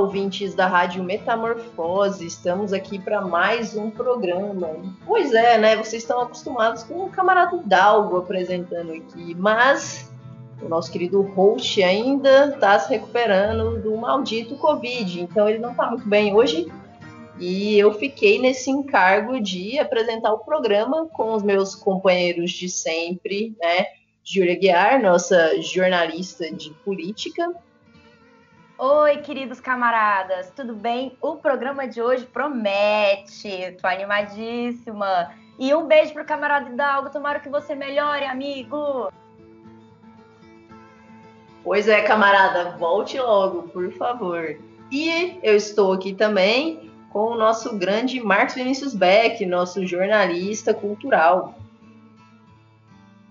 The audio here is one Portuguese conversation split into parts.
Ouvintes da Rádio Metamorfose, estamos aqui para mais um programa. Pois é, né? Vocês estão acostumados com o camarada Dalgo apresentando aqui, mas o nosso querido host ainda está se recuperando do maldito Covid, então ele não está muito bem hoje. E eu fiquei nesse encargo de apresentar o programa com os meus companheiros de sempre, né? Júlia Guiar, nossa jornalista de política. Oi, queridos camaradas, tudo bem? O programa de hoje promete, tô animadíssima. E um beijo pro camarada Hidalgo, tomara que você melhore, amigo. Pois é, camarada, volte logo, por favor. E eu estou aqui também com o nosso grande Marcos Vinícius Beck, nosso jornalista cultural.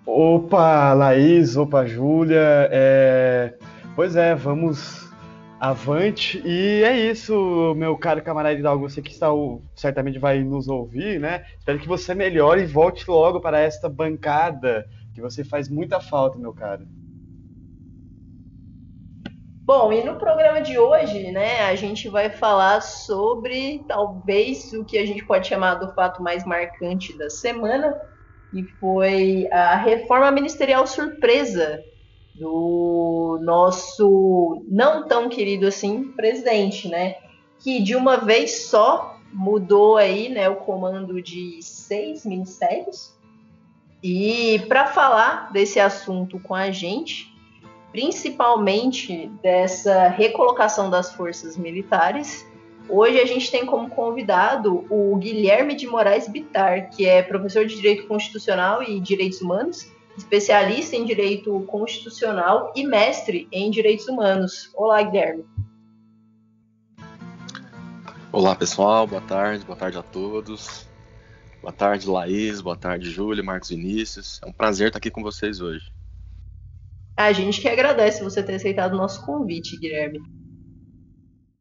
Opa, Laís, opa, Júlia. É... Pois é, vamos avante. E é isso, meu caro camarada Hidalgo, você que está, certamente vai nos ouvir, né? Espero que você melhore e volte logo para esta bancada, que você faz muita falta, meu caro. Bom, e no programa de hoje, né, a gente vai falar sobre talvez o que a gente pode chamar do fato mais marcante da semana, que foi a reforma ministerial surpresa do nosso não tão querido assim presidente, né, que de uma vez só mudou aí, né, o comando de seis ministérios. E para falar desse assunto com a gente, principalmente dessa recolocação das forças militares. Hoje a gente tem como convidado o Guilherme de Moraes Bitar, que é professor de Direito Constitucional e Direitos Humanos, especialista em Direito Constitucional e mestre em Direitos Humanos. Olá, Guilherme. Olá, pessoal. Boa tarde. Boa tarde a todos. Boa tarde, Laís. Boa tarde, Júlia, Marcos Vinícius. É um prazer estar aqui com vocês hoje. A gente que agradece você ter aceitado o nosso convite, Guilherme.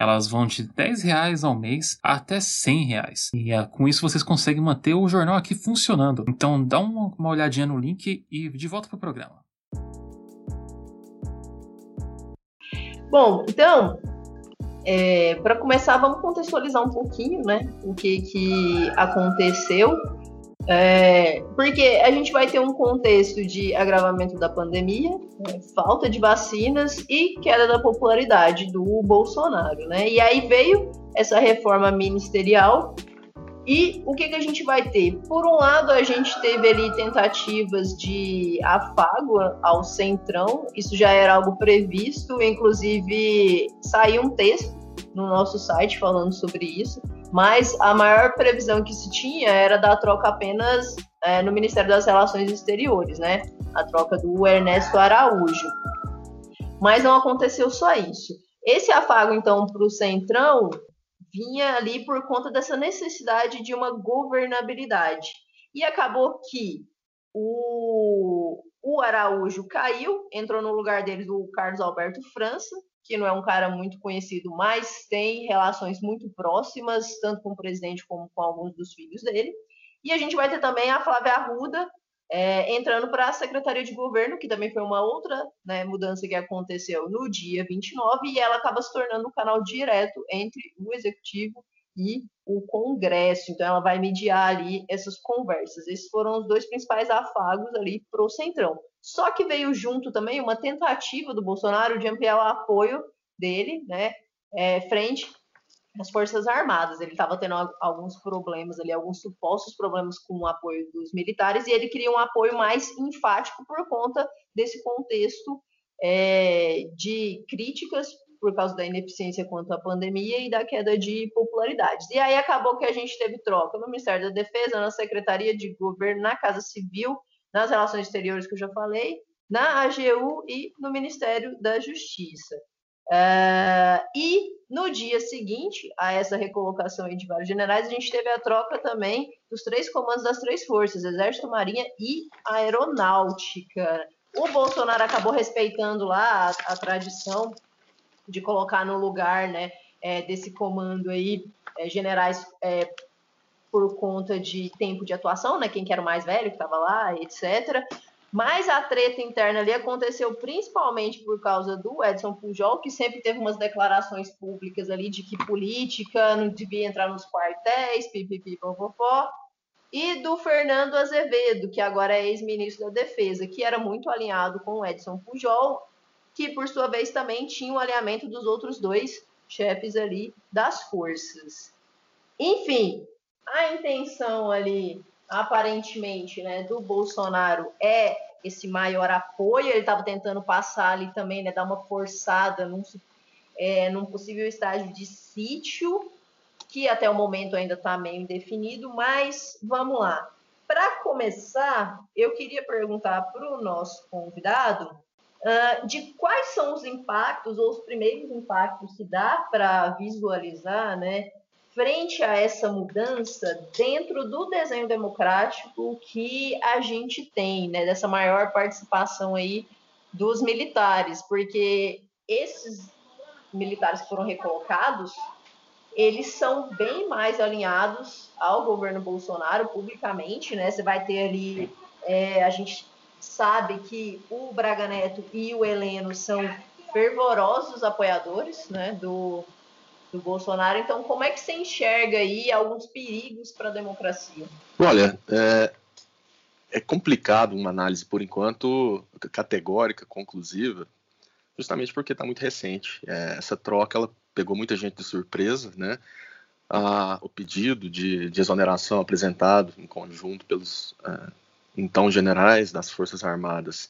Elas vão de 10 reais ao mês até 100 reais. E é, com isso vocês conseguem manter o jornal aqui funcionando. Então dá uma, uma olhadinha no link e de volta para o programa. Bom, então, é, para começar, vamos contextualizar um pouquinho, né, o que, que aconteceu é, porque a gente vai ter um contexto de agravamento da pandemia, né, falta de vacinas e queda da popularidade do Bolsonaro, né? E aí veio essa reforma ministerial e o que, que a gente vai ter? Por um lado, a gente teve ali tentativas de afago ao centrão, isso já era algo previsto, inclusive saiu um texto no nosso site falando sobre isso mas a maior previsão que se tinha era da troca apenas é, no Ministério das Relações Exteriores, né? A troca do Ernesto Araújo. Mas não aconteceu só isso. Esse afago, então, para o Centrão vinha ali por conta dessa necessidade de uma governabilidade. E acabou que o, o Araújo caiu, entrou no lugar dele o Carlos Alberto França, que não é um cara muito conhecido, mas tem relações muito próximas, tanto com o presidente como com alguns dos filhos dele. E a gente vai ter também a Flávia Arruda é, entrando para a Secretaria de Governo, que também foi uma outra né, mudança que aconteceu no dia 29, e ela acaba se tornando um canal direto entre o Executivo e o Congresso. Então, ela vai mediar ali essas conversas. Esses foram os dois principais afagos ali para o Centrão. Só que veio junto também uma tentativa do Bolsonaro de ampliar o apoio dele, né, é, frente às Forças Armadas. Ele estava tendo alguns problemas ali, alguns supostos problemas com o apoio dos militares, e ele queria um apoio mais enfático por conta desse contexto é, de críticas por causa da ineficiência quanto à pandemia e da queda de popularidades. E aí acabou que a gente teve troca no Ministério da Defesa, na Secretaria de Governo, na Casa Civil, nas Relações Exteriores, que eu já falei, na AGU e no Ministério da Justiça. Uh, e no dia seguinte a essa recolocação de vários generais, a gente teve a troca também dos três comandos das três forças, Exército, Marinha e Aeronáutica. O Bolsonaro acabou respeitando lá a, a tradição de colocar no lugar né, é, desse comando aí é, generais é, por conta de tempo de atuação, né, quem que era o mais velho que estava lá, etc. Mas a treta interna ali aconteceu principalmente por causa do Edson Pujol, que sempre teve umas declarações públicas ali de que política não devia entrar nos quartéis, pipipi, popopó, e do Fernando Azevedo, que agora é ex-ministro da Defesa, que era muito alinhado com o Edson Pujol, que por sua vez também tinha o alinhamento dos outros dois chefes ali das forças. Enfim, a intenção ali aparentemente, né, do Bolsonaro é esse maior apoio. Ele estava tentando passar ali também, né, dar uma forçada num, é, num possível estágio de sítio, que até o momento ainda está meio indefinido, mas vamos lá. Para começar, eu queria perguntar para o nosso convidado uh, de quais são os impactos, ou os primeiros impactos que dá para visualizar, né, frente a essa mudança dentro do desenho democrático que a gente tem, né, dessa maior participação aí dos militares, porque esses militares que foram recolocados, eles são bem mais alinhados ao governo Bolsonaro publicamente, né? Você vai ter ali, é, a gente sabe que o Braga Neto e o Heleno são fervorosos apoiadores, né, do do Bolsonaro. Então, como é que você enxerga aí alguns perigos para a democracia? Olha, é, é complicado uma análise, por enquanto, categórica, conclusiva, justamente porque está muito recente. É, essa troca ela pegou muita gente de surpresa, né? Ah, o pedido de, de, exoneração apresentado em conjunto pelos é, então generais das Forças Armadas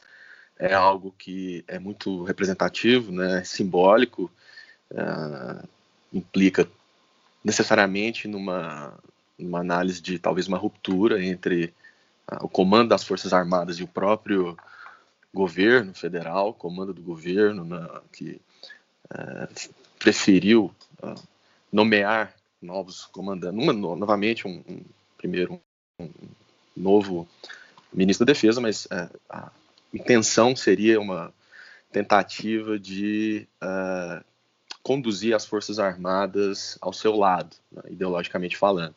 é algo que é muito representativo, né? Simbólico. É, implica necessariamente numa, numa análise de talvez uma ruptura entre uh, o comando das Forças Armadas e o próprio governo federal, comando do governo, né, que uh, preferiu uh, nomear novos comandantes, uma, novamente um, um primeiro um novo ministro da Defesa, mas uh, a intenção seria uma tentativa de uh, conduzir as Forças Armadas ao seu lado, né, ideologicamente falando.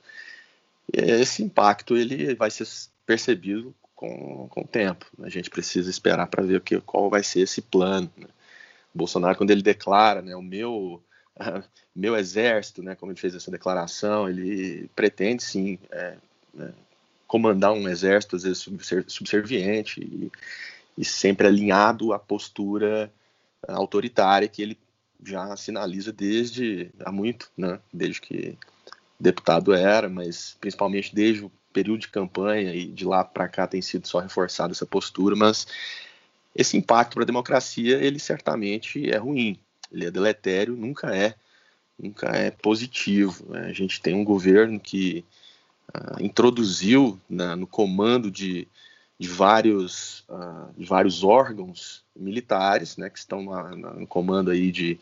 Esse impacto ele vai ser percebido com, com o tempo. A gente precisa esperar para ver o que, qual vai ser esse plano. Né? Bolsonaro, quando ele declara né, o meu, meu exército, né, como ele fez essa declaração, ele pretende sim é, é, comandar um exército, às vezes subserviente e, e sempre alinhado à postura autoritária que ele já sinaliza desde há muito, né? Desde que deputado era, mas principalmente desde o período de campanha e de lá para cá tem sido só reforçada essa postura, mas esse impacto para a democracia, ele certamente é ruim, ele é deletério, nunca é, nunca é positivo. Né? A gente tem um governo que uh, introduziu na, no comando de, de vários, uh, de vários órgãos militares, né, que estão na, na, no comando aí de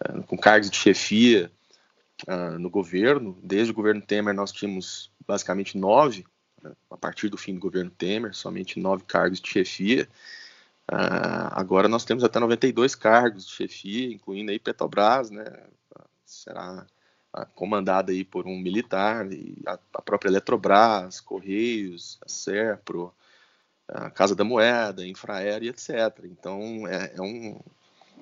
uh, com cargos de chefia uh, no governo. Desde o governo Temer nós tínhamos basicamente nove, né, a partir do fim do governo Temer, somente nove cargos de chefia. Agora nós temos até 92 cargos de chefia, incluindo aí Petrobras, né, será comandada aí por um militar, e a, a própria Eletrobras, Correios, a Serpro, a Casa da Moeda, Infraero e etc. Então, é, é um,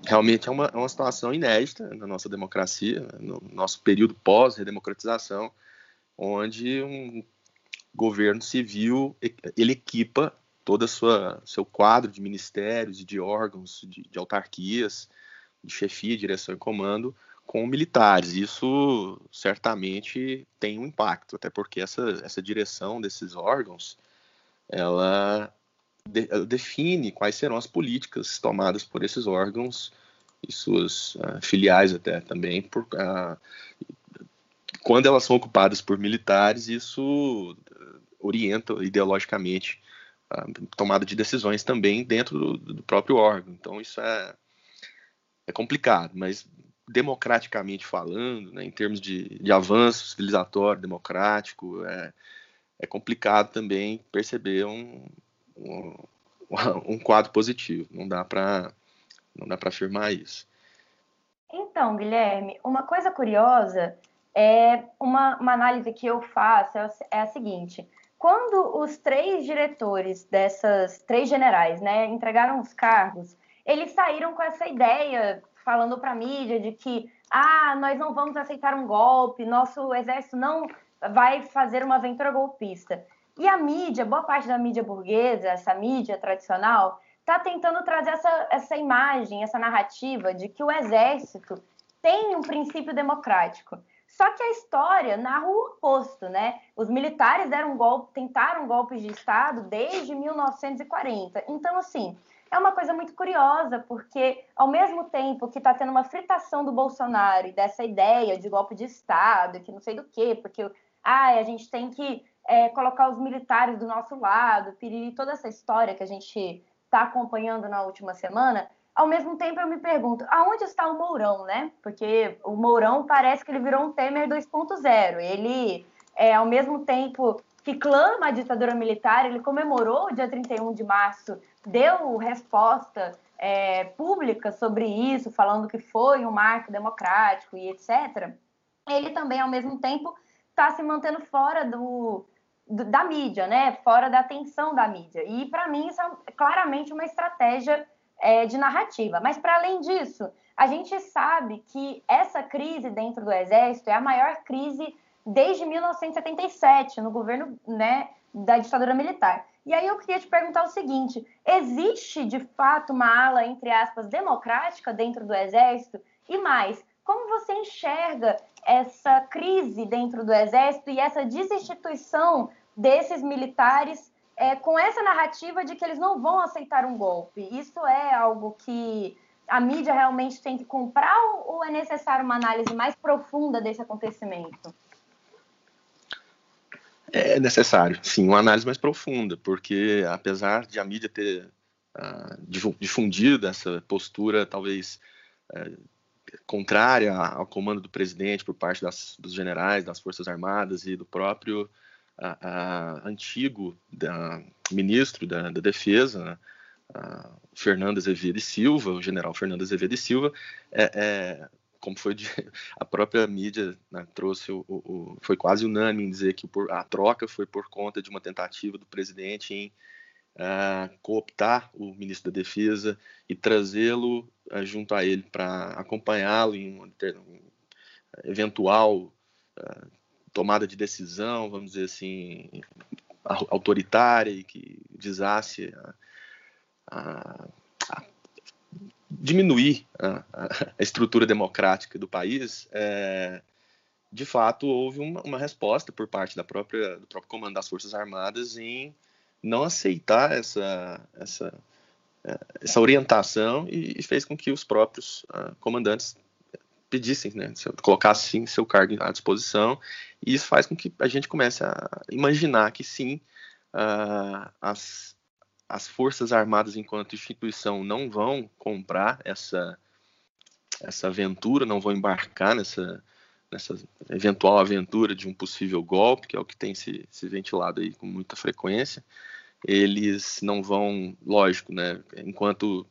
realmente é uma, é uma situação inédita na nossa democracia, no nosso período pós-redemocratização, onde um governo civil ele equipa todo o seu quadro de ministérios e de órgãos, de, de autarquias, de chefia, direção e comando com militares. Isso certamente tem um impacto, até porque essa, essa direção desses órgãos ela de, define quais serão as políticas tomadas por esses órgãos e suas uh, filiais até também, por, uh, quando elas são ocupadas por militares, isso orienta ideologicamente a tomada de decisões também dentro do, do próprio órgão. Então isso é, é complicado, mas democraticamente falando, né, em termos de, de avanço civilizatório, democrático, é, é complicado também perceber um, um, quadro positivo. Não dá para não dá para afirmar isso. Então, Guilherme, uma coisa curiosa é uma, uma análise que eu faço é, é a seguinte: quando os três diretores dessas três generais, né, entregaram os cargos, eles saíram com essa ideia falando para a mídia de que ah, nós não vamos aceitar um golpe, nosso exército não vai fazer uma aventura golpista. E a mídia, boa parte da mídia burguesa, essa mídia tradicional, está tentando trazer essa, essa imagem, essa narrativa de que o exército tem um princípio democrático. Só que a história narra o oposto, né? Os militares deram golpe, tentaram golpes de Estado desde 1940. Então, assim, é uma coisa muito curiosa, porque ao mesmo tempo que está tendo uma fritação do Bolsonaro e dessa ideia de golpe de Estado, que não sei do quê, porque ah, a gente tem que é, colocar os militares do nosso lado, piriri, toda essa história que a gente está acompanhando na última semana, ao mesmo tempo eu me pergunto, aonde está o Mourão, né? Porque o Mourão parece que ele virou um Temer 2.0. Ele, é, ao mesmo tempo que clama a ditadura militar, ele comemorou o dia 31 de março, deu resposta é, pública sobre isso, falando que foi um marco democrático e etc. Ele também, ao mesmo tempo, está se mantendo fora do, do, da mídia, né? Fora da atenção da mídia. E, para mim, isso é claramente uma estratégia é, de narrativa. Mas, para além disso, a gente sabe que essa crise dentro do Exército é a maior crise desde 1977, no governo né, da ditadura militar. E aí eu queria te perguntar o seguinte: existe de fato uma ala, entre aspas, democrática dentro do Exército? E mais, como você enxerga essa crise dentro do Exército e essa desinstituição desses militares é, com essa narrativa de que eles não vão aceitar um golpe. Isso é algo que a mídia realmente tem que comprar ou é necessário uma análise mais profunda desse acontecimento? É necessário, sim, uma análise mais profunda, porque apesar de a mídia ter uh, difundido essa postura talvez uh, contrária ao comando do presidente por parte das, dos generais, das Forças Armadas e do próprio a, a, antigo da, ministro da, da Defesa, né, Fernando Azevedo e Silva, o general Fernando Azevedo e Silva, é, é, como foi de, a própria mídia né, trouxe, o, o, foi quase unânime em dizer que por, a troca foi por conta de uma tentativa do presidente em uh, cooptar o ministro da Defesa e trazê-lo uh, junto a ele para acompanhá-lo em um, um eventual uh, tomada de decisão, vamos dizer assim, autoritária e que visasse a, a, a diminuir a, a, estrutura democrática do país, é, de fato houve uma, uma, resposta por parte da própria, do próprio comando das Forças Armadas em não aceitar essa, essa, é, essa orientação e, fez com que os próprios uh, comandantes pedissem, né, colocassem seu cargo à disposição, e isso faz com que a gente comece a imaginar que sim, uh, as, as Forças Armadas, enquanto instituição, não vão comprar essa, essa aventura, não vão embarcar nessa, nessa eventual aventura de um possível golpe, que é o que tem se, se ventilado aí com muita frequência. Eles não vão, lógico, né, enquanto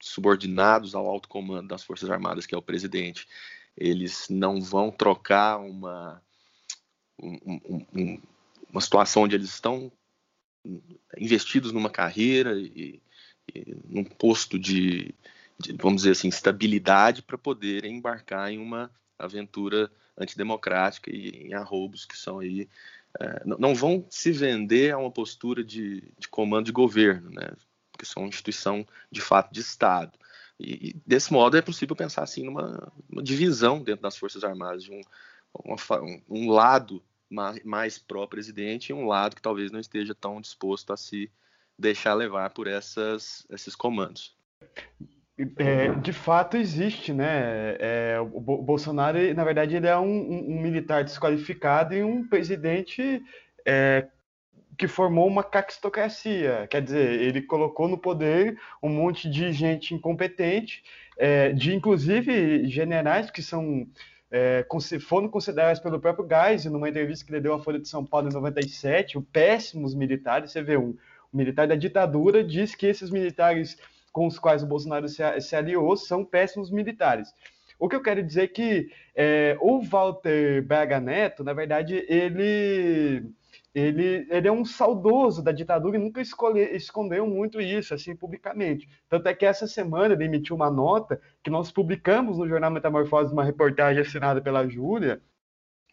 subordinados ao alto comando das Forças Armadas, que é o presidente, eles não vão trocar uma, um, um, uma situação onde eles estão investidos numa carreira e, e num posto de, de, vamos dizer assim, estabilidade para poderem embarcar em uma aventura antidemocrática e em arroubos que são aí é, não vão se vender a uma postura de, de comando de governo, né? porque são uma instituição de fato de Estado. E, e desse modo é possível pensar assim numa divisão dentro das Forças Armadas, de um, uma, um lado mais, mais pró-presidente e um lado que talvez não esteja tão disposto a se deixar levar por essas, esses comandos. É, de fato existe, né? É, o Bolsonaro, na verdade, ele é um, um, militar desqualificado e um presidente é, que formou uma caquistocracia. Quer dizer, ele colocou no poder um monte de gente incompetente, é, de inclusive generais que são é, foram considerados pelo próprio Geisel, numa entrevista que ele deu à Folha de São Paulo em 97, o péssimos militares. Você vê, um militar da ditadura diz que esses militares com os quais o Bolsonaro se, se aliou são péssimos militares. O que eu quero dizer é que é, o Walter Braga Neto, na verdade, ele, ele, ele é um saudoso da ditadura e nunca escolhe, escondeu muito isso, assim, publicamente. Tanto é que essa semana ele emitiu uma nota que nós publicamos no Jornal Metamorfose, uma reportagem assinada pela Júlia,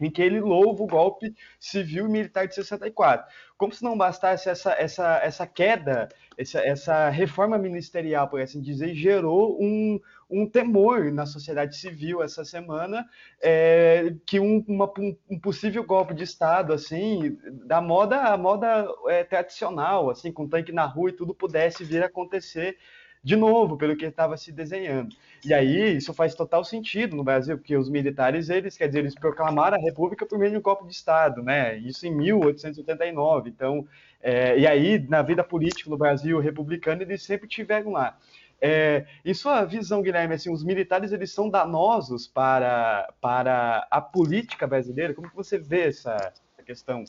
em que ele louva o golpe civil e militar de 64. Como se não bastasse essa, essa, essa queda, essa, essa reforma ministerial, por assim dizer, gerou um, um temor na sociedade civil essa semana é, que um, uma, um, possível golpe de Estado, assim, da moda, a moda é, tradicional, assim, com tanque na rua e tudo pudesse vir a acontecer de novo, pelo que estava se desenhando. E aí, isso faz total sentido no Brasil, porque os militares, eles, quer dizer, eles proclamaram a República por meio de um golpe de Estado, né? Isso em 1889. Então, é, e aí, na vida política no Brasil republicano, eles sempre tiveram lá. É, em sua visão, Guilherme, assim, os militares eles são danosos para, para a política brasileira? Como que você vê essa, essa questão?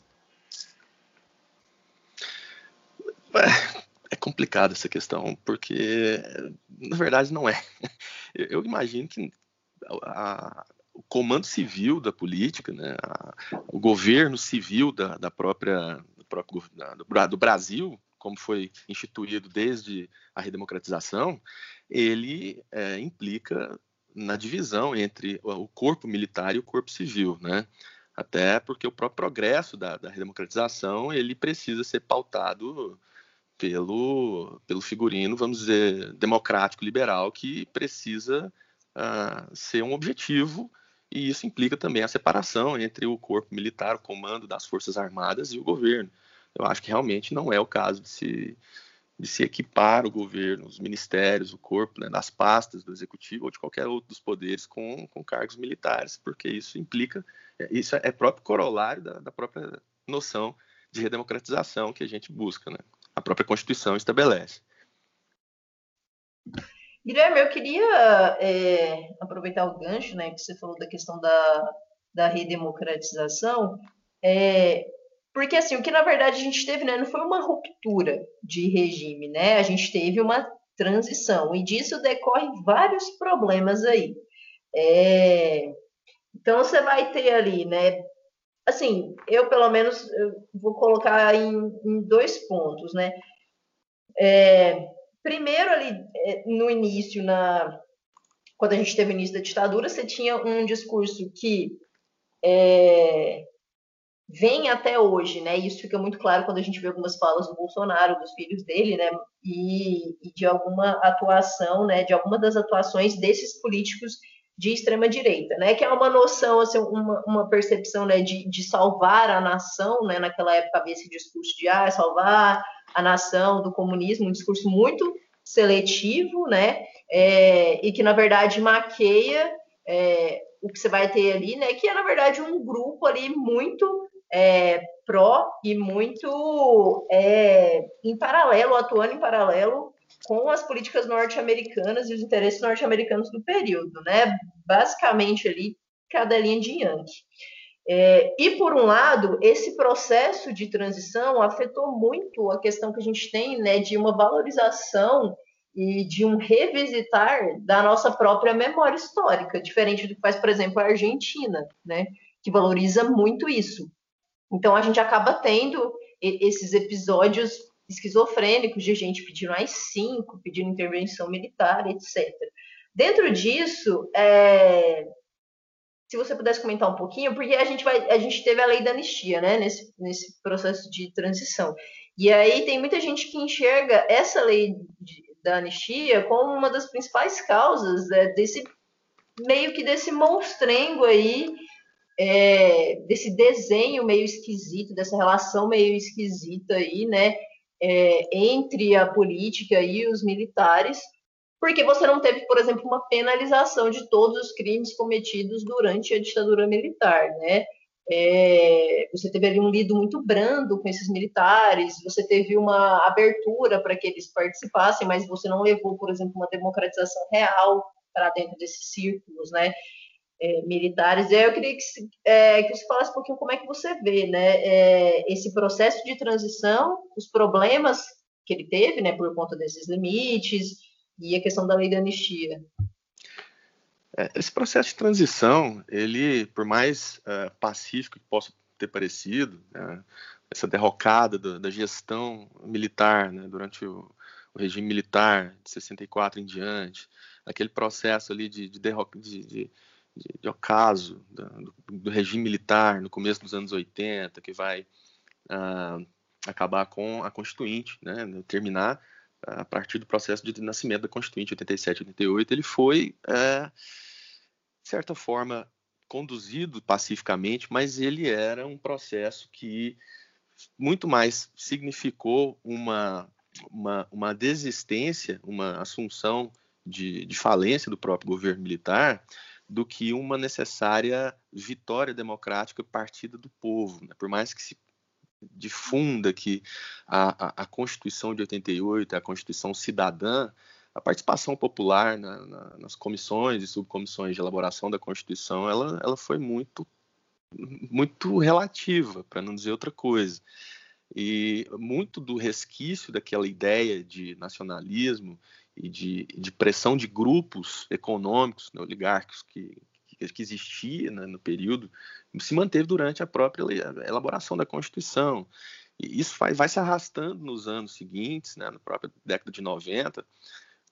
Complicada essa questão, porque na verdade não é. Eu imagino que a, o comando civil da política, né, a, o governo civil da, da própria do, próprio, da, do Brasil, como foi instituído desde a redemocratização, ele é, implica na divisão entre o corpo militar e o corpo civil, né? Até porque o próprio progresso da, da redemocratização ele precisa ser pautado pelo, pelo figurino, vamos dizer, democrático liberal, que precisa uh, ser um objetivo, e isso implica também a separação entre o corpo militar, o comando das Forças Armadas e o governo. Eu acho que realmente não é o caso de se, de se equipar o governo, os ministérios, o corpo, né, das pastas do executivo ou de qualquer outro dos poderes com, com cargos militares, porque isso implica, é, isso é próprio corolário da, da própria noção de redemocratização que a gente busca, né? A própria Constituição estabelece. Guilherme, eu queria é, aproveitar o gancho, né, que você falou da questão da, da redemocratização, é, porque assim, o que na verdade a gente teve, né, não foi uma ruptura de regime, né, a gente teve uma transição, e disso decorrem vários problemas aí. É, então você vai ter ali, né, assim, eu pelo menos eu vou colocar em, em dois pontos, né? É, primeiro ali é, no início, na quando a gente teve o início da ditadura, você tinha um discurso que é, vem até hoje, né? Isso fica muito claro quando a gente vê algumas falas do Bolsonaro, dos filhos dele, né? E, e de alguma atuação, né? De alguma das atuações desses políticos de extrema direita, né? Que é uma noção, assim, uma, uma percepção, né, de, de salvar a nação, né? Naquela época havia esse discurso de ah, salvar a nação do comunismo, um discurso muito seletivo, né? É, e que na verdade maqueia é, o que você vai ter ali, né? Que é na verdade um grupo ali muito é, pró e muito é, em paralelo, atuando em paralelo com as políticas norte-americanas e os interesses norte-americanos do período, né? Basicamente ali cadelinha de Yankee. É, e por um lado, esse processo de transição afetou muito a questão que a gente tem, né, de uma valorização e de um revisitar da nossa própria memória histórica, diferente do que faz, por exemplo, a Argentina, né, que valoriza muito isso. Então a gente acaba tendo esses episódios esquizofrênicos de gente pedindo AI-5, pedindo intervenção militar, etc. Dentro disso, é, se você pudesse comentar um pouquinho, porque a gente vai, a gente teve a lei da anistia, né, nesse, nesse processo de transição. E aí tem muita gente que enxerga essa lei de, da anistia como uma das principais causas é, desse meio que desse monstrengo aí, é, desse desenho meio esquisito, dessa relação meio esquisita aí, né, é, entre a política e os militares, porque você não teve, por exemplo, uma penalização de todos os crimes cometidos durante a ditadura militar, né? É, você teve ali um lido muito brando com esses militares, você teve uma abertura para que eles participassem, mas você não levou, por exemplo, uma democratização real para dentro desses círculos, né? É, militares. E aí eu queria que, é, que você falasse um pouquinho como é que você vê, né? É, esse processo de transição, os problemas que ele teve, né, por conta desses limites e a questão da lei da anistia. É, esse processo de transição, ele, por mais uh, pacífico que possa ter parecido, né, essa derrocada do, da gestão militar né, durante o, o, regime militar de 64 em diante, aquele processo ali de, de, derroca, de, de, de ocaso do, do, regime militar no começo dos anos 80, que vai uh, acabar com a Constituinte, né, terminar a partir do processo de nascimento da Constituinte 87 88, ele foi, é, de certa forma, conduzido pacificamente, mas ele era um processo que muito mais significou uma, uma, uma desistência, uma assunção de, de falência do próprio governo militar, do que uma necessária vitória democrática partida do povo. Né? Por mais que se difunda que a, a, a, Constituição de 88 é a Constituição cidadã, a participação popular na, na, nas comissões e subcomissões de elaboração da Constituição, ela, ela foi muito, muito relativa, para não dizer outra coisa. E muito do resquício daquela ideia de nacionalismo e de, de pressão de grupos econômicos, né, oligárquicos, que, que existia né, no período, se manteve durante a própria elaboração da Constituição. E isso vai, vai se arrastando nos anos seguintes, né, na própria década de 90,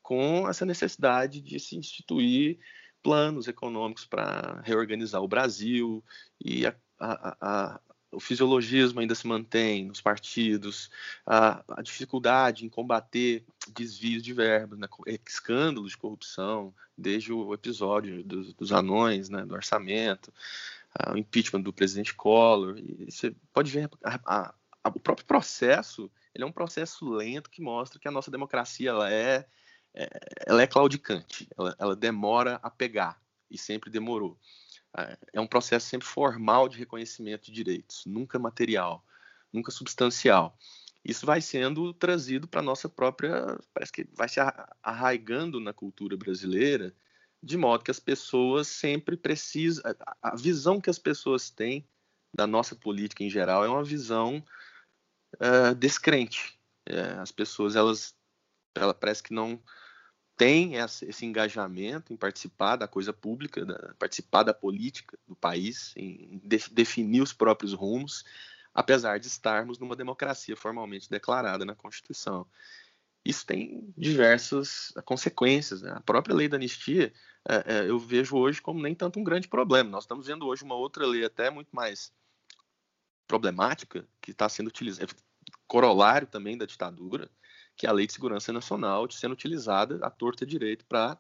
com essa necessidade de se instituir planos econômicos para reorganizar o Brasil e a, a, a, o fisiologismo ainda se mantém nos partidos, a, a dificuldade em combater desvios de verbas, né, escândalos de corrupção, desde o episódio dos, dos anões, né, do orçamento, o impeachment do presidente Collor. Você pode ver a, a, o próprio processo, ele é um processo lento que mostra que a nossa democracia ela é, é ela é claudicante, ela, ela demora a pegar e sempre demorou é um processo sempre formal de reconhecimento de direitos, nunca material, nunca substancial. Isso vai sendo trazido para a nossa própria. Parece que vai se arraigando na cultura brasileira, de modo que as pessoas sempre precisam. A visão que as pessoas têm da nossa política em geral é uma visão uh, descrente. É, as pessoas, elas, ela parece que não tem esse engajamento em participar da coisa pública, da, participar da política do país, em de, definir os próprios rumos, apesar de estarmos numa democracia formalmente declarada na Constituição. Isso tem diversas consequências. Né? A própria lei da anistia é, é, eu vejo hoje como nem tanto um grande problema. Nós estamos vendo hoje uma outra lei até muito mais problemática que está sendo utilizada, corolário também da ditadura, que é a Lei de Segurança Nacional sendo utilizada à torta direito para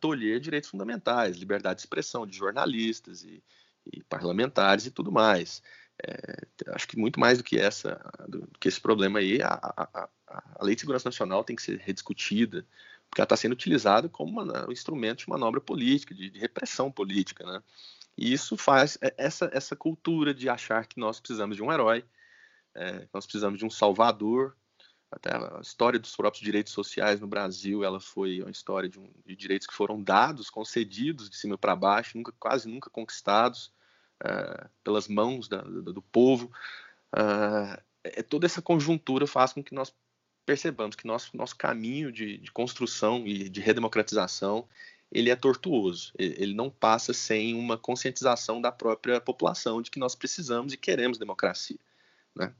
tolher direitos fundamentais, liberdade de expressão de jornalistas e, e parlamentares e tudo mais. É, acho que muito mais do que essa, do, que esse problema aí, a, a, a, Lei de Segurança Nacional tem que ser rediscutida, porque ela está sendo utilizada como uma, um instrumento de manobra política, de, de repressão política, né? E isso faz é, essa, essa cultura de achar que nós precisamos de um herói, é, nós precisamos de um salvador, até a história dos próprios direitos sociais no Brasil, ela foi uma história de, um, de direitos que foram dados, concedidos de cima para baixo, nunca, quase nunca conquistados uh, pelas mãos da, do, do, povo. Uh, é, toda essa conjuntura faz com que nós percebamos que nosso, nosso caminho de, de construção e de redemocratização ele é tortuoso. Ele não passa sem uma conscientização da própria população de que nós precisamos e queremos democracia. Né?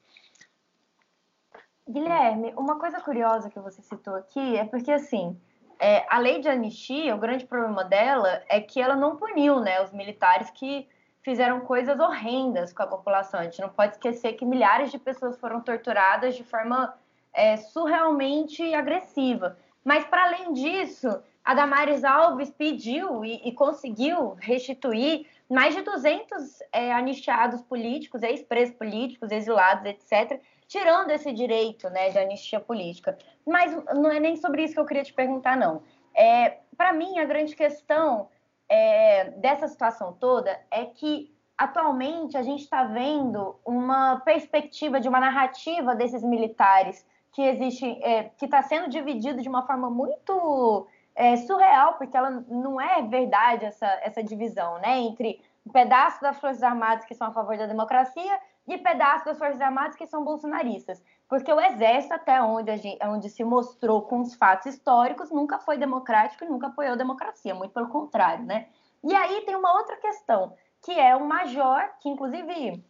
Guilherme, uma coisa curiosa que você citou aqui é porque, assim, é, a lei de anistia, o grande problema dela é que ela não puniu né, os militares que fizeram coisas horrendas com a população. A gente não pode esquecer que milhares de pessoas foram torturadas de forma é, surrealmente agressiva. Mas, para além disso, a Damares Alves pediu e, e conseguiu restituir mais de 200 é, anistiados políticos, ex-presos políticos, exilados, etc., tirando esse direito né, de anistia política. Mas não é nem sobre isso que eu queria te perguntar, não. É, Para mim, a grande questão é, dessa situação toda é que atualmente a gente está vendo uma perspectiva de uma narrativa desses militares que existe, é, que está sendo dividido de uma forma muito é, surreal, porque ela não é verdade essa, essa divisão, né? Entre um pedaço das Forças Armadas que são a favor da democracia e pedaço das Forças Armadas que são bolsonaristas. Porque o Exército, até onde, gente, onde se mostrou com os fatos históricos, nunca foi democrático e nunca apoiou a democracia, muito pelo contrário, né? E aí tem uma outra questão, que é o major, que inclusive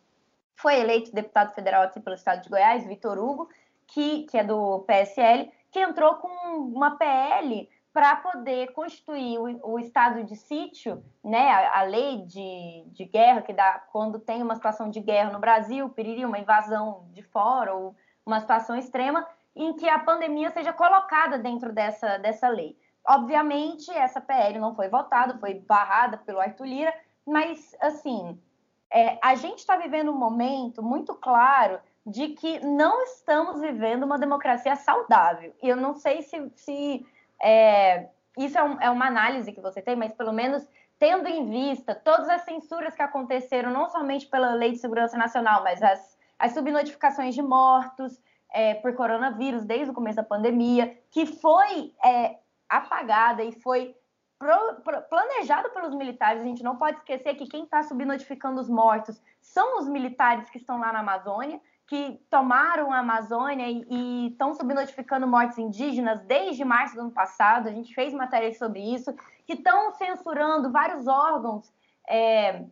foi eleito deputado federal aqui pelo estado de Goiás, Vitor Hugo, que, que é do PSL, que entrou com uma PL para poder constituir o, o, estado de sítio, né, a, a, lei de, de guerra que dá quando tem uma situação de guerra no Brasil, piriri, uma invasão de fora ou uma situação extrema, em que a pandemia seja colocada dentro dessa, dessa lei. Obviamente, essa PL não foi votada, foi barrada pelo Arthur Lira, mas, assim, é, a gente está vivendo um momento muito claro de que não estamos vivendo uma democracia saudável. E eu não sei se, se é, isso é, um, é, uma análise que você tem, mas pelo menos tendo em vista todas as censuras que aconteceram, não somente pela Lei de Segurança Nacional, mas as, as subnotificações de mortos é, por coronavírus desde o começo da pandemia, que foi é, apagada e foi pro, pro, planejado pelos militares. A gente não pode esquecer que quem está subnotificando os mortos são os militares que estão lá na Amazônia, que tomaram a Amazônia e estão subnotificando mortes indígenas desde março do ano passado. A gente fez matérias sobre isso, que estão censurando vários órgãos. É,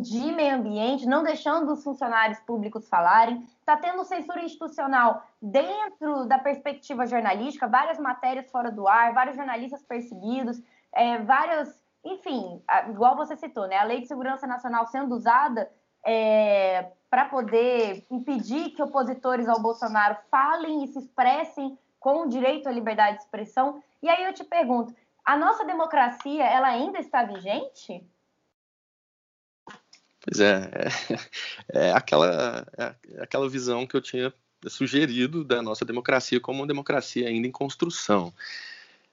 de meio ambiente, não deixando os funcionários públicos falarem, está tendo censura institucional dentro da perspectiva jornalística, várias matérias fora do ar, vários jornalistas perseguidos, é, várias, enfim, igual você citou, né, a Lei de Segurança Nacional sendo usada é, para poder impedir que opositores ao Bolsonaro falem e se expressem com o direito à liberdade de expressão. E aí eu te pergunto, a nossa democracia, ela ainda está vigente? Pois é, é, é aquela, é aquela visão que eu tinha sugerido da nossa democracia como uma democracia ainda em construção.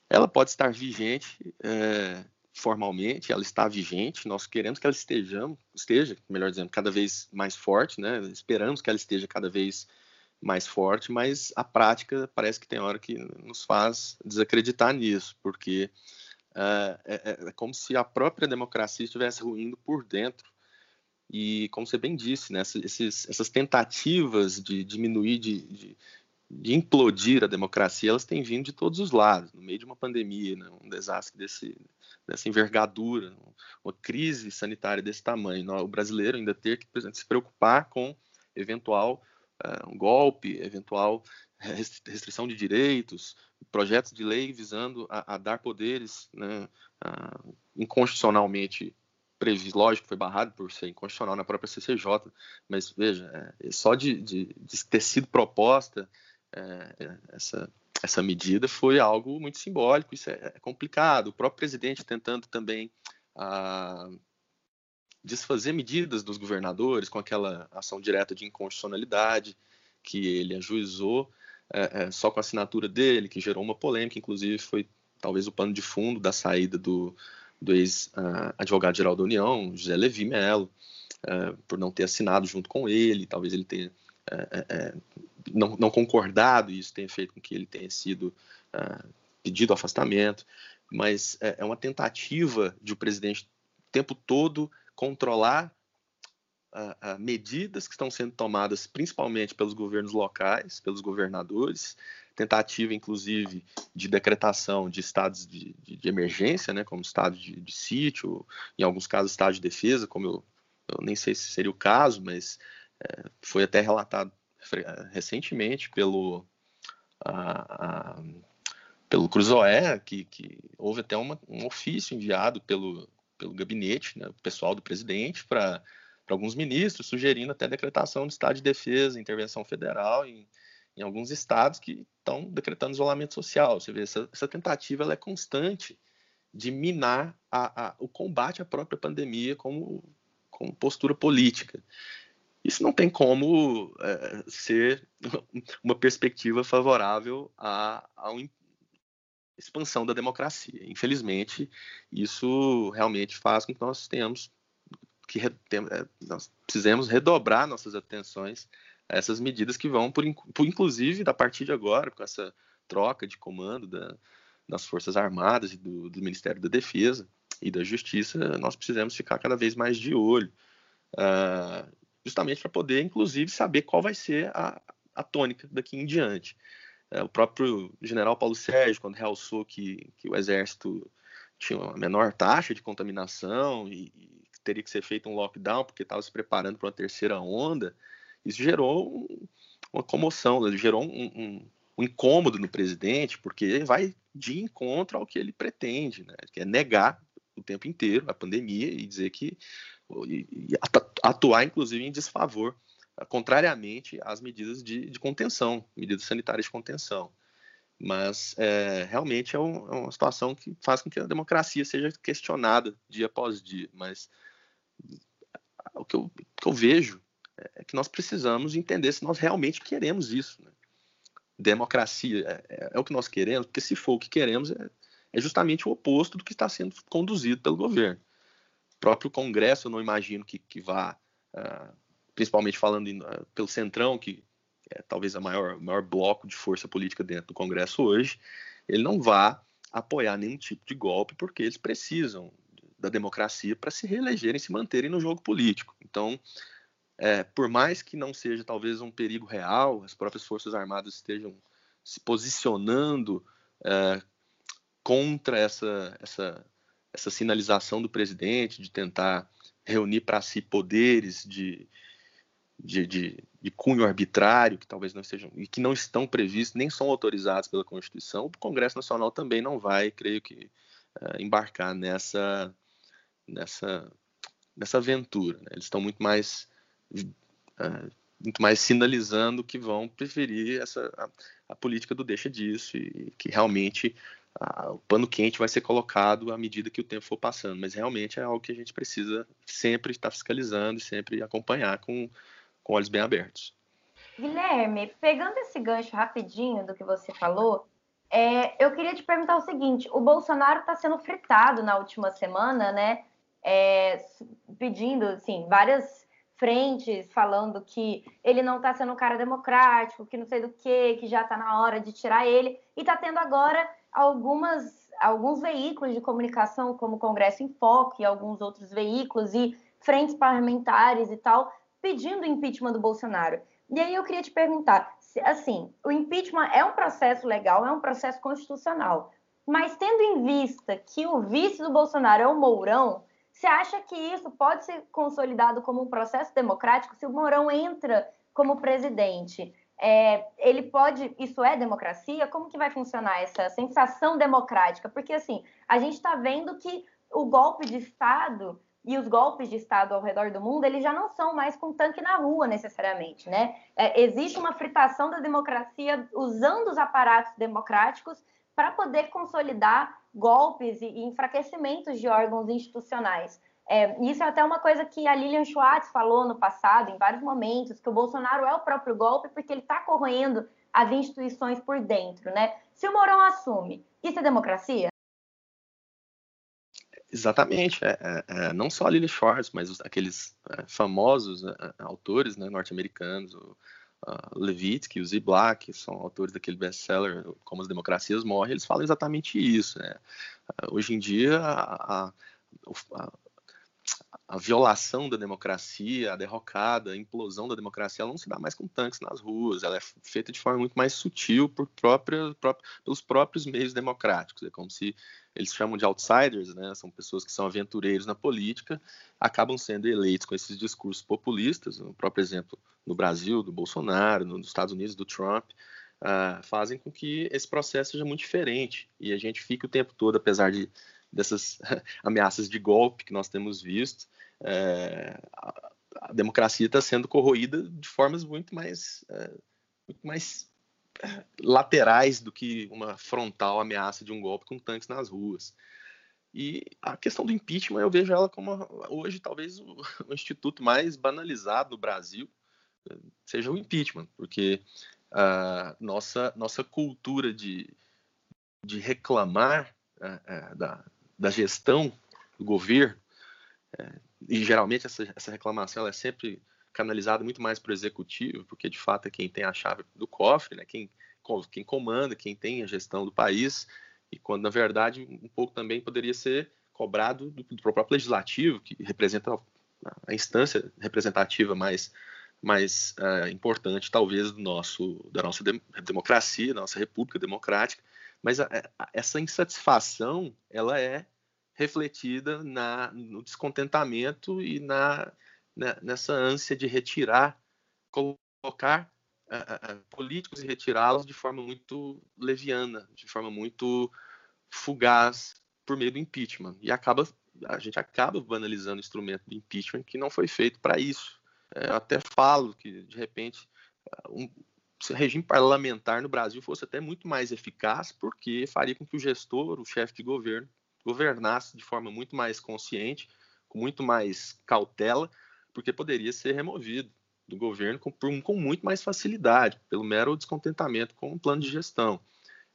Ela pode estar vigente é, formalmente, ela está vigente, nós queremos que ela esteja, esteja, melhor dizendo, cada vez mais forte, né? esperamos que ela esteja cada vez mais forte, mas a prática parece que tem hora que nos faz desacreditar nisso, porque uh, é, é, como se a própria democracia estivesse ruindo por dentro e, como você bem disse, né, esses, essas tentativas de diminuir, de, de, de, implodir a democracia, elas têm vindo de todos os lados, no meio de uma pandemia, né, um desastre desse, dessa envergadura, uma crise sanitária desse tamanho. O brasileiro ainda ter que exemplo, se preocupar com eventual uh, um golpe, eventual restrição de direitos, projetos de lei visando a, a dar poderes né, uh, inconstitucionalmente previsto, lógico, foi barrado por ser inconstitucional na própria CCJ, mas veja, é, só de, de, de, ter sido proposta é, é, essa, essa medida foi algo muito simbólico, isso é, é complicado. O próprio presidente tentando também ah, desfazer medidas dos governadores com aquela ação direta de inconstitucionalidade que ele ajuizou é, só com a assinatura dele, que gerou uma polêmica, inclusive foi talvez o pano de fundo da saída do, do ex-advogado-geral da União, José Levi Melo, por não ter assinado junto com ele, talvez ele tenha não, não, concordado e isso tenha feito com que ele tenha sido pedido afastamento, mas é, é uma tentativa de o presidente o tempo todo controlar uh, uh, medidas que estão sendo tomadas principalmente pelos governos locais, pelos governadores, tentativa, inclusive, de decretação de estados de, de, de emergência, né, como estado de, de, sítio, em alguns casos estado de defesa, como eu, eu nem sei se seria o caso, mas é, foi até relatado recentemente pelo a, a, pelo Cruzoé, que, que houve até uma, um ofício enviado pelo, pelo gabinete, né, pessoal do presidente, para alguns ministros, sugerindo até decretação de estado de defesa, intervenção federal em, em alguns estados que estão decretando isolamento social. Você vê, essa, essa tentativa ela é constante de minar a, a, o combate à própria pandemia como, como postura política. Isso não tem como é, ser uma perspectiva favorável a, um, expansão da democracia. Infelizmente, isso realmente faz com que nós tenhamos que é, nós precisamos redobrar nossas atenções a essas medidas que vão, por, por inclusive, a partir de agora, com essa troca de comando da, das Forças Armadas e do, do, Ministério da Defesa e da Justiça, nós precisamos ficar cada vez mais de olho, uh, justamente para poder, inclusive, saber qual vai ser a, a tônica daqui em diante. Uh, o próprio general Paulo Sérgio, quando realçou que, que o Exército tinha uma menor taxa de contaminação e, e teria que ser feito um lockdown porque estava se preparando para uma terceira onda, isso gerou um, uma comoção, né? gerou um, um, um, incômodo no presidente, porque vai de encontro ao que ele pretende, né? que é negar o tempo inteiro a pandemia e dizer que e, atuar inclusive em desfavor, contrariamente às medidas de, de contenção, medidas sanitárias de contenção. Mas é, realmente é, um, é, uma situação que faz com que a democracia seja questionada dia após dia. Mas o que eu, o que eu vejo é que nós precisamos entender se nós realmente queremos isso. Né? Democracia é, é, é, o que nós queremos, porque se for o que queremos, é, é justamente o oposto do que está sendo conduzido pelo governo. O próprio Congresso, eu não imagino que, que vá, uh, principalmente falando em, uh, pelo Centrão, que é talvez a maior, maior bloco de força política dentro do Congresso hoje, ele não vá apoiar nenhum tipo de golpe, porque eles precisam da democracia para se reelegerem, se manterem no jogo político. Então, é, por mais que não seja talvez um perigo real, as próprias Forças Armadas estejam se posicionando é, contra essa, essa, essa sinalização do presidente de tentar reunir para si poderes de, de, de, de, cunho arbitrário, que talvez não estejam, e que não estão previstos, nem são autorizados pela Constituição, o Congresso Nacional também não vai, creio que, é, embarcar nessa, nessa, nessa aventura. Né? Eles estão muito mais uh, muito mais sinalizando que vão preferir essa a, a política do deixa disso e que realmente o pano quente vai ser colocado à medida que o tempo for passando. Mas realmente é algo que a gente precisa sempre estar fiscalizando e sempre acompanhar com, com olhos bem abertos. Guilherme, pegando esse gancho rapidinho do que você falou, é, eu queria te perguntar o seguinte: o Bolsonaro está sendo fritado na última semana, né? é, pedindo assim, várias frentes falando que ele não está sendo um cara democrático, que não sei do que, que já está na hora de tirar ele. E está tendo agora algumas, alguns veículos de comunicação, como o Congresso em Foco e alguns outros veículos e frentes parlamentares e tal, pedindo o impeachment do Bolsonaro. E aí eu queria te perguntar, assim, o impeachment é um processo legal, é um processo constitucional, mas tendo em vista que o vice do Bolsonaro é o Mourão, você acha que isso pode ser consolidado como um processo democrático se o Mourão entra como presidente? É, ele pode, isso é democracia? Como que vai funcionar essa sensação democrática? Porque assim, a gente está vendo que o golpe de Estado e os golpes de Estado ao redor do mundo, eles já não são mais com tanque na rua necessariamente, né? É, existe uma fritação da democracia usando os aparatos democráticos para poder consolidar golpes e enfraquecimentos de órgãos institucionais. É, isso é até uma coisa que a Lilian Schwartz falou no passado, em vários momentos, que o Bolsonaro é o próprio golpe porque ele está corroendo as instituições por dentro, né? Se o Mourão assume, isso é democracia? Exatamente. É, é, é não só a Lilian Schwartz, mas os, aqueles é, famosos é, autores né, norte-americanos, uh, Levitsky, o Ziblatt, que são autores daquele best-seller Como as Democracias Morrem, eles falam exatamente isso. Né? Hoje em dia, a, a, a, a, violação da democracia, a derrocada, a implosão da democracia, ela não se dá mais com tanques nas ruas, ela é feita de forma muito mais sutil por própria, própria, pelos próprios meios democráticos. É como se eles chamam de outsiders, né? São pessoas que são aventureiros na política, acabam sendo eleitos com esses discursos populistas. O próprio exemplo no Brasil do Bolsonaro, nos Estados Unidos do Trump, uh, fazem com que esse processo seja muito diferente e a gente fica o tempo todo, apesar de dessas ameaças de golpe que nós temos visto, é, a, a, democracia está sendo corroída de formas muito mais, é, muito mais laterais do que uma frontal ameaça de um golpe com tanques nas ruas. E a questão do impeachment, eu vejo ela como hoje talvez o, o instituto mais banalizado do Brasil seja o impeachment, porque a uh, nossa nossa cultura de, de reclamar é, é, da, da gestão do governo, é, e geralmente essa, essa reclamação é sempre canalizada muito mais para o executivo, porque de fato é quem tem a chave do cofre, né, quem, quem comanda, quem tem a gestão do país, e quando na verdade um pouco também poderia ser cobrado do, do próprio legislativo, que representa a instância representativa mais mais uh, importante talvez do nosso da nossa democracia, da nossa república democrática, mas a, a, essa insatisfação ela é refletida na, no descontentamento e na, na nessa ânsia de retirar, colocar uh, políticos e retirá-los de forma muito leviana, de forma muito fugaz por meio do impeachment e acaba a gente acaba banalizando o instrumento do impeachment que não foi feito para isso. É, eu até falo que de repente um, regime parlamentar no Brasil fosse até muito mais eficaz, porque faria com que o gestor, o chefe de governo, governasse de forma muito mais consciente, com muito mais cautela, porque poderia ser removido do governo com, com muito mais facilidade, pelo mero descontentamento com o plano de gestão.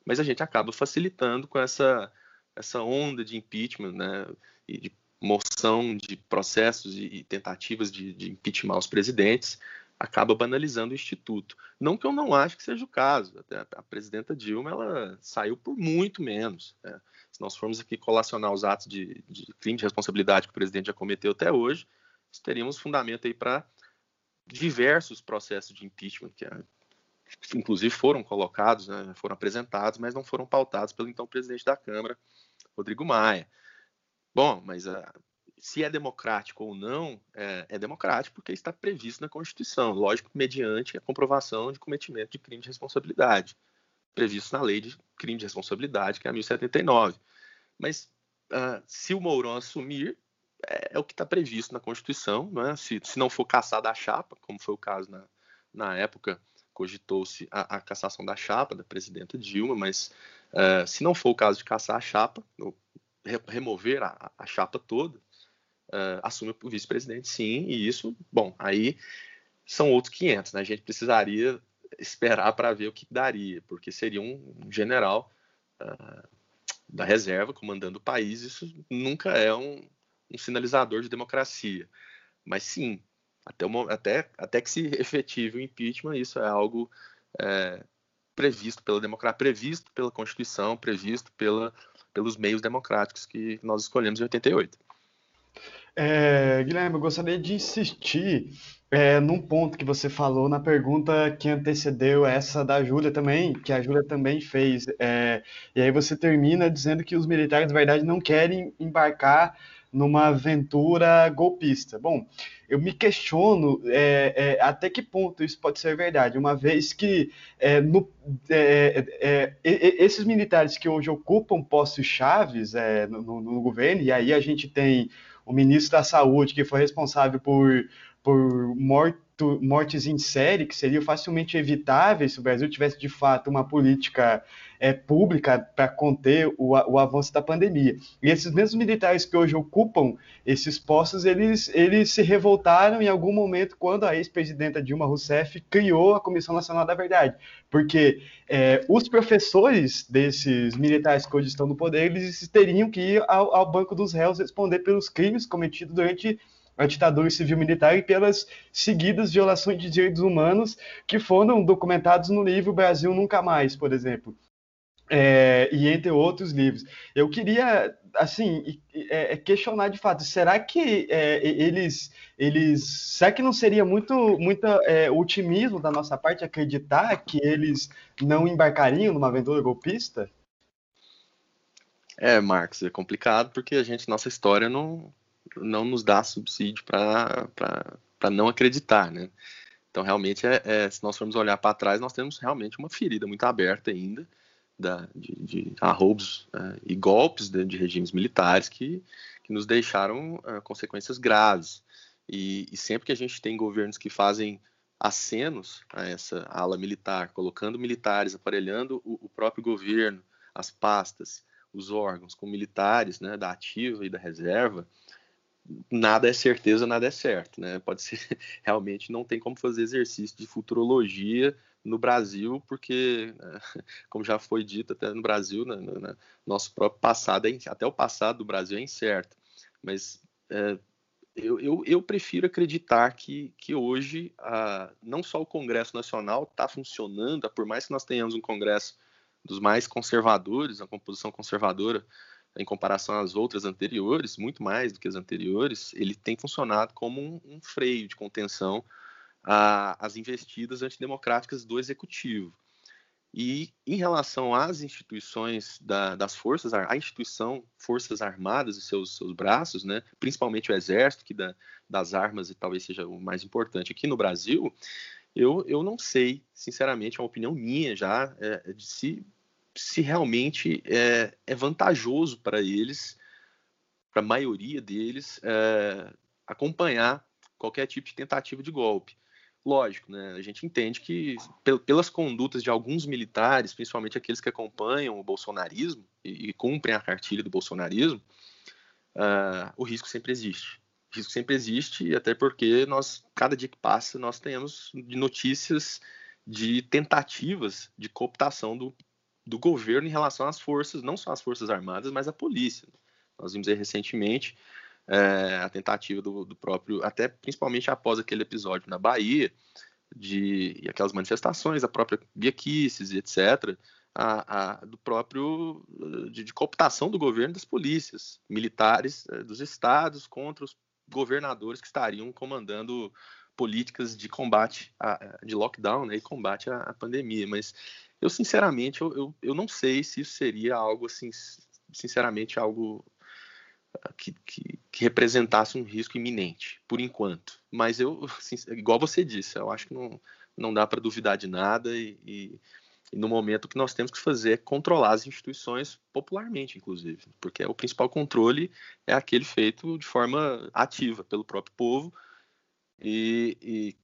Mas a gente acaba facilitando com essa, essa onda de impeachment, né, e de moção de processos e, tentativas de, de impeachment os presidentes, acaba banalizando o instituto. Não que eu não acho que seja o caso. A presidenta Dilma ela saiu por muito menos. Né? Se nós formos aqui colacionar os atos de, de, crime de responsabilidade que o presidente já cometeu até hoje, teríamos fundamento aí para diversos processos de impeachment que inclusive foram colocados, né, foram apresentados, mas não foram pautados pelo então presidente da Câmara, Rodrigo Maia. Bom, mas a, se é democrático ou não, é, é, democrático porque está previsto na Constituição, lógico, mediante a comprovação de cometimento de crime de responsabilidade, previsto na lei de crime de responsabilidade, que é a 1079. Mas uh, se o Mourão assumir, é, é o que está previsto na Constituição, não é? se, se, não for caçada a chapa, como foi o caso na, na época, cogitou-se a, a, cassação da chapa da presidenta Dilma, mas uh, se não for o caso de caçar a chapa, remover a, a chapa toda, uh, assume o vice-presidente, sim, e isso, bom, aí são outros 500, né? A gente precisaria esperar para ver o que daria, porque seria um general uh, da reserva comandando o país, isso nunca é um, um sinalizador de democracia. Mas sim, até, o, até, até que se efetive o impeachment, isso é algo é, previsto pela democracia, previsto pela Constituição, previsto pela, pelos meios democráticos que nós escolhemos em 88. É, Guilherme, eu gostaria de insistir é, num ponto que você falou na pergunta que antecedeu essa da Júlia também, que a Júlia também fez. É, e aí você termina dizendo que os militares, de verdade, não querem embarcar numa aventura golpista. Bom, eu me questiono é, é, até que ponto isso pode ser verdade, uma vez que é, no, é, é, esses militares que hoje ocupam postos chaves é, no, no, governo, e aí a gente tem o ministro da Saúde, que foi responsável por, por morto, mortes em série, que seriam facilmente evitáveis se o Brasil tivesse de fato uma política é, pública para conter o, o, avanço da pandemia. E esses mesmos militares que hoje ocupam esses postos, eles, eles se revoltaram em algum momento quando a ex-presidenta Dilma Rousseff criou a Comissão Nacional da Verdade, porque é, os professores desses militares que hoje estão no poder, eles teriam que ir ao, ao banco dos réus responder pelos crimes cometidos durante a ditadura civil-militar e pelas seguidas violações de direitos humanos que foram documentados no livro Brasil Nunca Mais, por exemplo é, e entre outros livros. Eu queria, assim, é, é, questionar de fato, será que é, eles, eles, será que não seria muito, muito é, otimismo da nossa parte acreditar que eles não embarcariam numa aventura golpista? É, Marcos, é complicado porque a gente, nossa história não, não nos dá subsídio para não acreditar, né? Então, realmente, é, é se nós formos olhar para trás, nós temos realmente uma ferida muito aberta ainda, da, de, de arroubos uh, e golpes de, de, regimes militares que, que nos deixaram uh, consequências graves. E, e, sempre que a gente tem governos que fazem acenos a essa ala militar, colocando militares, aparelhando o, o próprio governo, as pastas, os órgãos com militares né, da ativa e da reserva, nada é certeza, nada é certo, né? Pode ser realmente não tem como fazer exercício de futurologia no Brasil, porque, né, como já foi dito até no Brasil, né, né, nosso próprio passado, é, até o passado do Brasil é incerto. Mas é, eu, eu, eu, prefiro acreditar que, que hoje a, não só o Congresso Nacional está funcionando, por mais que nós tenhamos um Congresso dos mais conservadores, a composição conservadora em comparação às outras anteriores, muito mais do que as anteriores, ele tem funcionado como um, um freio de contenção às investidas antidemocráticas do executivo. E em relação às instituições da, das forças, a instituição Forças Armadas e seus, seus braços, né, principalmente o Exército, que da, das armas e talvez seja o mais importante aqui no Brasil, eu, eu não sei, sinceramente, é uma opinião minha já, é, de se, se realmente é, é vantajoso para eles, para a maioria deles, é, acompanhar qualquer tipo de tentativa de golpe. Lógico, né? A gente entende que pelas condutas de alguns militares, principalmente aqueles que acompanham o bolsonarismo e, cumprem a cartilha do bolsonarismo, uh, o risco sempre existe. O risco sempre existe, até porque nós, cada dia que passa, nós temos notícias de tentativas de cooptação do, do governo em relação às forças, não só às forças armadas, mas à polícia. Nós vimos aí recentemente é, a tentativa do, do, próprio, até principalmente após aquele episódio na Bahia, de aquelas manifestações, a própria Bia Kisses, etc., a, a, do próprio de, de, cooptação do governo das polícias militares é, dos estados contra os governadores que estariam comandando políticas de combate, a, de lockdown né, e combate à, à pandemia. Mas eu, sinceramente, eu, eu, eu, não sei se isso seria algo assim, sinceramente, algo que, que, que, representasse um risco iminente, por enquanto. Mas eu, assim, igual você disse, eu acho que não, não dá para duvidar de nada e, e, e, no momento o que nós temos que fazer é controlar as instituições popularmente, inclusive, porque o principal controle é aquele feito de forma ativa pelo próprio povo e,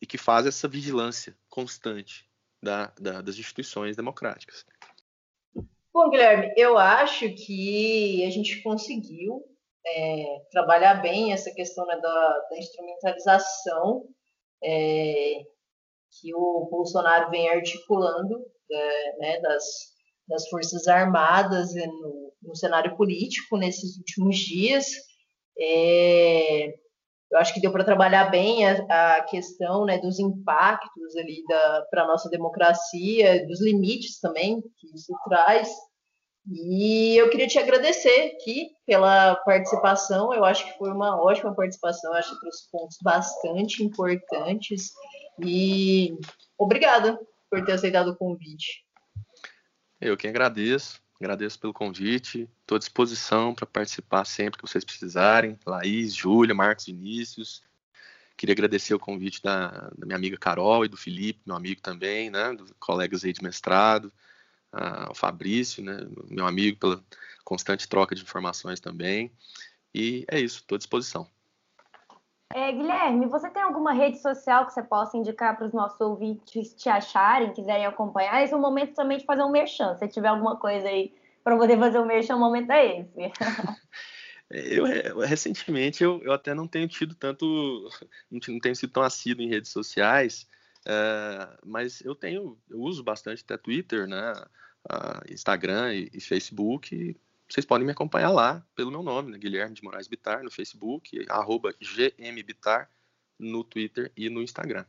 e que faz essa vigilância constante da, da, das instituições democráticas. Bom, Guilherme, eu acho que a gente conseguiu é, trabalhar bem essa questão né, da, da, instrumentalização é, que o Bolsonaro vem articulando é, né, das, das Forças Armadas no, no, cenário político nesses últimos dias. É, eu acho que deu para trabalhar bem a, a questão né, dos impactos ali para a nossa democracia, dos limites também que isso traz. E eu queria te agradecer aqui pela participação. Eu acho que foi uma ótima participação. Eu acho que trouxe pontos bastante importantes. E obrigada por ter aceitado o convite. Eu que agradeço. Agradeço pelo convite. Estou à disposição para participar sempre que vocês precisarem. Laís, Júlia, Marcos Vinícius. Queria agradecer o convite da, da, minha amiga Carol e do Felipe, meu amigo também, né? Dos colegas aí de mestrado ao Fabrício, né, meu amigo, pela constante troca de informações também. E é isso, estou à disposição. É, Guilherme, você tem alguma rede social que você possa indicar para os nossos ouvintes te acharem, quiserem acompanhar? Esse é o momento também de fazer um merchan. Se tiver alguma coisa aí para poder fazer um merchan, o momento é esse. Eu, recentemente, eu, eu até não tenho tido tanto, não tenho sido tão assíduo em redes sociais, uh, mas eu tenho, eu uso bastante até Twitter, né? uh, Instagram e, e, Facebook. Vocês podem me acompanhar lá pelo meu nome, né? Guilherme de Moraes Bitar, no Facebook, arroba gmbitar no Twitter e no Instagram.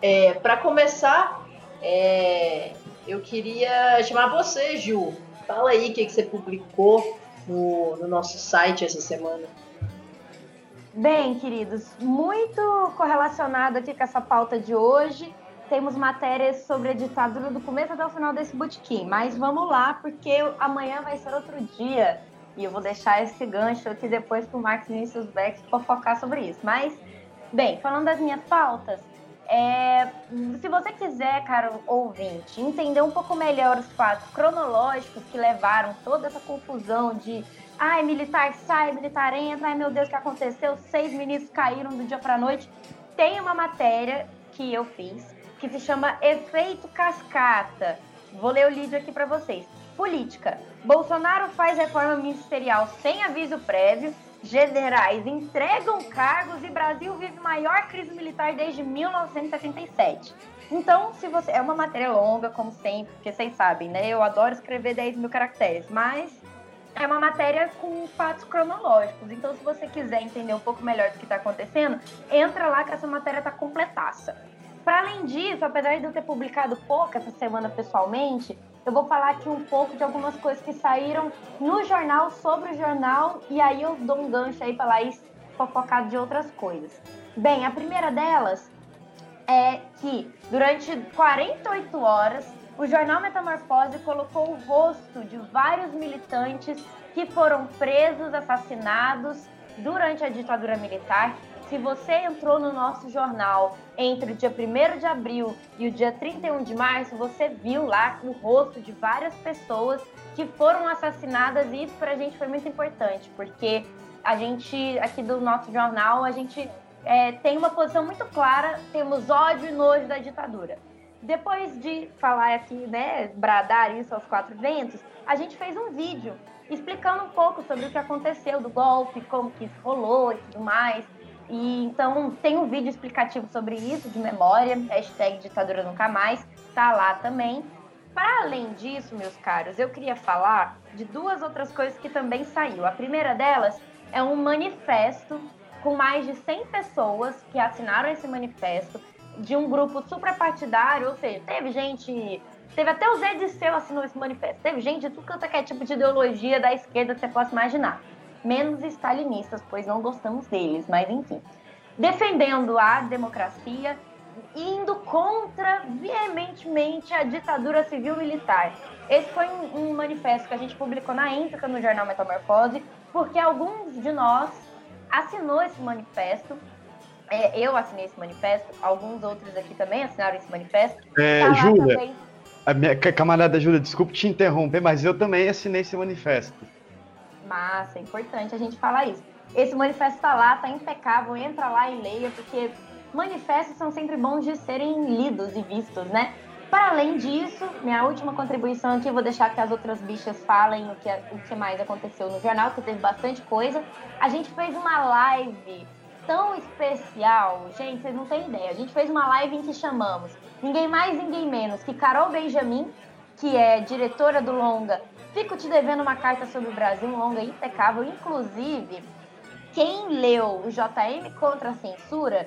É, Para começar, é, eu queria chamar você, Ju. Fala aí o que, que você publicou no, no nosso site essa semana. Bem, queridos, muito correlacionado aqui com essa pauta de hoje. Temos matérias sobre a ditadura do começo até o final desse botequim. Mas vamos lá, porque amanhã vai ser outro dia. E eu vou deixar esse gancho aqui depois para o Marcos Vinícius Beck focar sobre isso. Mas, bem, falando das minhas pautas, É, se você quiser, cara ouvinte, entender um pouco melhor os fatos cronológicos que levaram toda essa confusão de ai, militar sai, militar entra, ai meu Deus, o que aconteceu? Seis ministros caíram do dia para noite. Tem uma matéria que eu fiz que se chama Efeito Cascata. Vou ler o livro aqui para vocês. Política. Bolsonaro faz reforma ministerial sem aviso prévio generais entregam cargos e Brasil vive maior crise militar desde 1977. Então, se você. É uma matéria longa, como sempre, porque vocês sabem, né? Eu adoro escrever 10 mil caracteres, mas é uma matéria com fatos cronológicos. Então, se você quiser entender um pouco melhor do que está acontecendo, entra lá que essa matéria está completaça. Para além disso, apesar de eu ter publicado pouco essa semana pessoalmente, eu vou falar aqui um pouco de algumas coisas que saíram no jornal, sobre o jornal, e aí eu dou um gancho aí para Laís fofocar de outras coisas. Bem, a primeira delas é que durante 48 horas o jornal Metamorfose colocou o rosto de vários militantes que foram presos, assassinados durante a ditadura militar se você entrou no nosso jornal entre o dia 1 de abril e o dia 31 de março, você viu lá o rosto de várias pessoas que foram assassinadas e isso para a gente foi muito importante, porque a gente, aqui do nosso jornal, a gente é, tem uma posição muito clara, temos ódio e nojo da ditadura. Depois de falar aqui, né, bradar isso aos quatro ventos, a gente fez um vídeo explicando um pouco sobre o que aconteceu do golpe, como que isso rolou e tudo mais. E então tem um vídeo explicativo sobre isso, de memória, hashtag ditadura nunca mais, tá lá também. Para além disso, meus caros, eu queria falar de duas outras coisas que também saiu. A primeira delas é um manifesto com mais de 100 pessoas que assinaram esse manifesto de um grupo suprapartidário, ou seja, teve gente Teve até o Zé de Seu assinou esse manifesto. Teve gente de tudo quanto é tipo de ideologia da esquerda que você possa imaginar menos stalinistas, pois não gostamos deles, mas enfim. Defendendo a democracia, indo contra veementemente a ditadura civil-militar. Esse foi um, um, manifesto que a gente publicou na íntegra no jornal Metamorfose, porque alguns de nós assinou esse manifesto. É, eu assinei esse manifesto, alguns outros aqui também assinaram esse manifesto. É, tá Júlia, a minha camarada Júlia, desculpe te interromper, mas eu também assinei esse manifesto. Massa, é importante a gente falar isso. Esse manifesto está lá, está impecável, entra lá e leia, porque manifestos são sempre bons de serem lidos e vistos, né? Para além disso, minha última contribuição aqui, vou deixar que as outras bichas falem o que, o que mais aconteceu no jornal, que teve bastante coisa. A gente fez uma live tão especial, gente, vocês não têm ideia. A gente fez uma live em que chamamos ninguém mais, ninguém menos que Carol Benjamin, que é diretora do longa Fico te devendo uma carta sobre o Brasil, um longa impecável. Inclusive, quem leu o JM contra a censura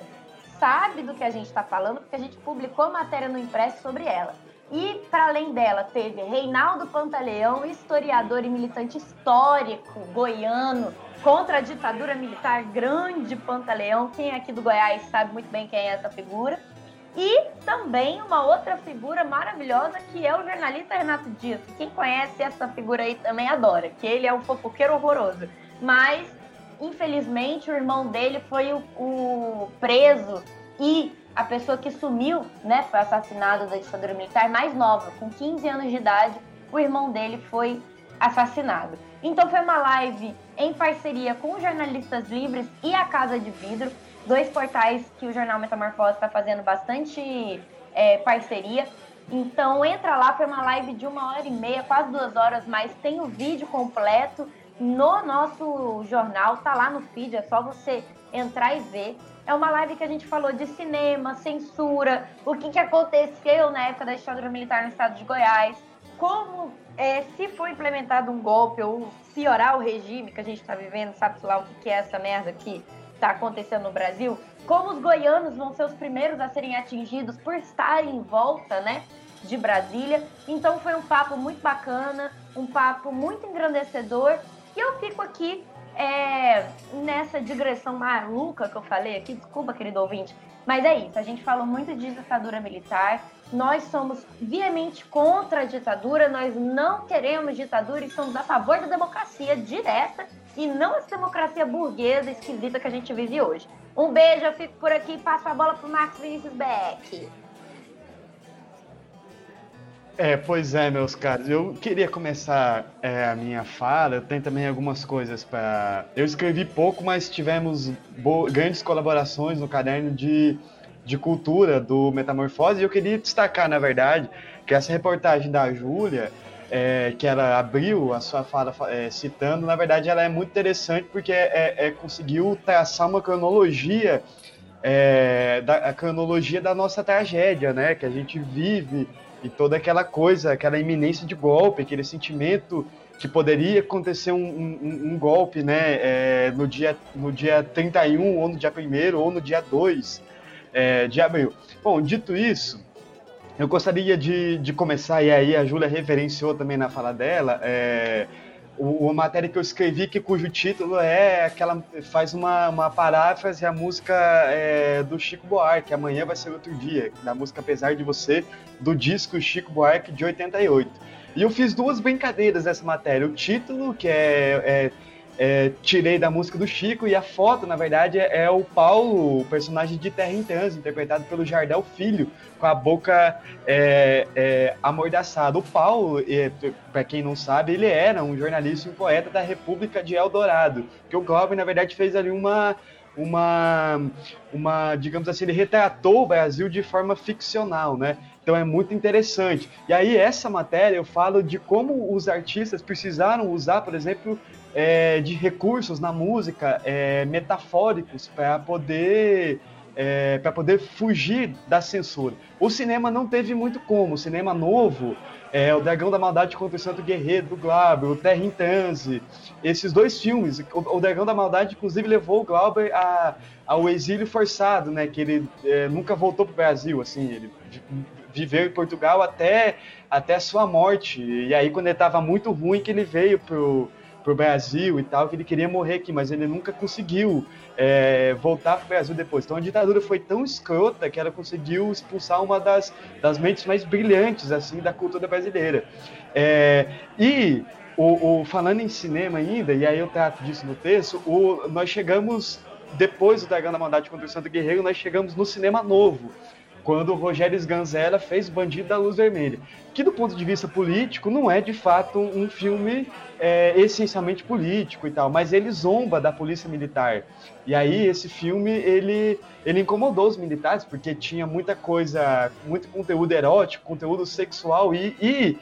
sabe do que a gente está falando, porque a gente publicou matéria no impresso sobre ela. E, para além dela, teve Reinaldo Pantaleão, historiador e militante histórico goiano contra a ditadura militar, grande Pantaleão. Quem é aqui do Goiás sabe muito bem quem é essa figura. E também uma outra figura maravilhosa que é o jornalista Renato Dias. Quem conhece essa figura aí também adora, que ele é um fofoqueiro horroroso. Mas, infelizmente, o irmão dele foi o, o preso e a pessoa que sumiu, né, foi assassinado da ditadura militar mais nova, com 15 anos de idade, o irmão dele foi assassinado. Então foi uma live em parceria com os jornalistas livres e a Casa de Vidro dois portais que o Jornal Metamorfose está fazendo bastante é, parceria. Então entra lá, foi uma live de uma hora e meia, quase duas horas, mas tem o vídeo completo no nosso jornal, tá lá no feed, é só você entrar e ver. É uma live que a gente falou de cinema, censura, o que, que aconteceu na época da ditadura militar no estado de Goiás, como é, se for implementado um golpe ou piorar o regime que a gente está vivendo, sabe lá o que, que é essa merda aqui, está acontecendo no Brasil, como os goianos vão ser os primeiros a serem atingidos por estarem em volta, né, de Brasília. Então foi um papo muito bacana, um papo muito engrandecedor. E eu fico aqui é, nessa digressão maluca que eu falei aqui, desculpa, querido ouvinte, mas é isso. A gente falou muito de ditadura militar. Nós somos viamente contra a ditadura, nós não queremos ditadura e somos a favor da democracia direta e não essa democracia burguesa esquisita que a gente vive hoje. Um beijo, eu fico por aqui e passo a bola pro Marcos Vinícius Beck. É, pois é, meus caros. Eu queria começar é, a minha fala. Eu tenho também algumas coisas para. Eu escrevi pouco, mas tivemos grandes colaborações no caderno de, de cultura do Metamorfose. E eu queria destacar, na verdade, que essa reportagem da Júlia, é, que ela abriu a sua fala é, citando, na verdade, ela é muito interessante porque é, é conseguiu traçar uma cronologia. É, da, a cronologia da nossa tragédia, né? Que a gente vive e toda aquela coisa, aquela iminência de golpe, aquele sentimento que poderia acontecer um, um, um golpe né, é, no, dia, no dia 31, ou no dia 1 ou no dia 2 é, de abril. Bom, dito isso, eu gostaria de, de começar, e aí a Júlia referenciou também na fala dela, é, uma matéria que eu escrevi que cujo título é aquela faz uma, uma paráfrase à música é, do Chico Buarque Amanhã vai ser outro dia da música apesar de você do disco Chico Buarque de 88 e eu fiz duas brincadeiras nessa matéria. O título que é, é é, tirei da música do Chico e a foto, na verdade, é, o Paulo, o personagem de Terra em Trânsito, interpretado pelo Jardel Filho, com a boca é, é, amordaçada. O Paulo, é, para quem não sabe, ele era um jornalista e um poeta da República de Eldorado, que o Glauber, na verdade, fez ali uma uma, uma, digamos assim, ele retratou o Brasil de forma ficcional, né? Então é muito interessante. E aí, essa matéria eu falo de como os artistas precisaram usar, por exemplo, é, de recursos na música é, metafóricos para poder. É, para poder fugir da censura. O cinema não teve muito como. O cinema novo, é, o Dragão da Maldade contra o Santo Guerreiro do Glauber, o Terra em Transe, esses dois filmes. O, o Dragão da Maldade, inclusive, levou o Glauber a, ao exílio forçado, né? Que ele é, nunca voltou para o Brasil, assim, ele viveu em Portugal até, até sua morte. E aí, quando ele estava muito ruim, que ele veio pro, pro Brasil e tal, que ele queria morrer aqui, mas ele nunca conseguiu é, voltar pro Brasil depois. Então a ditadura foi tão escrota que ela conseguiu expulsar uma das, das mentes mais brilhantes assim da cultura brasileira. É, e o, o, falando em cinema ainda, e aí eu trato disso no texto, o, nós chegamos depois do Dragão da Maldade contra o Santo Guerreiro, nós chegamos no cinema novo quando o Rogério Sganzella fez Bandido da Luz Vermelha, que do ponto de vista político não é de fato um filme é, essencialmente político e tal, mas ele zomba da polícia militar. E aí esse filme ele ele incomodou os militares porque tinha muita coisa, muito conteúdo erótico, conteúdo sexual e, e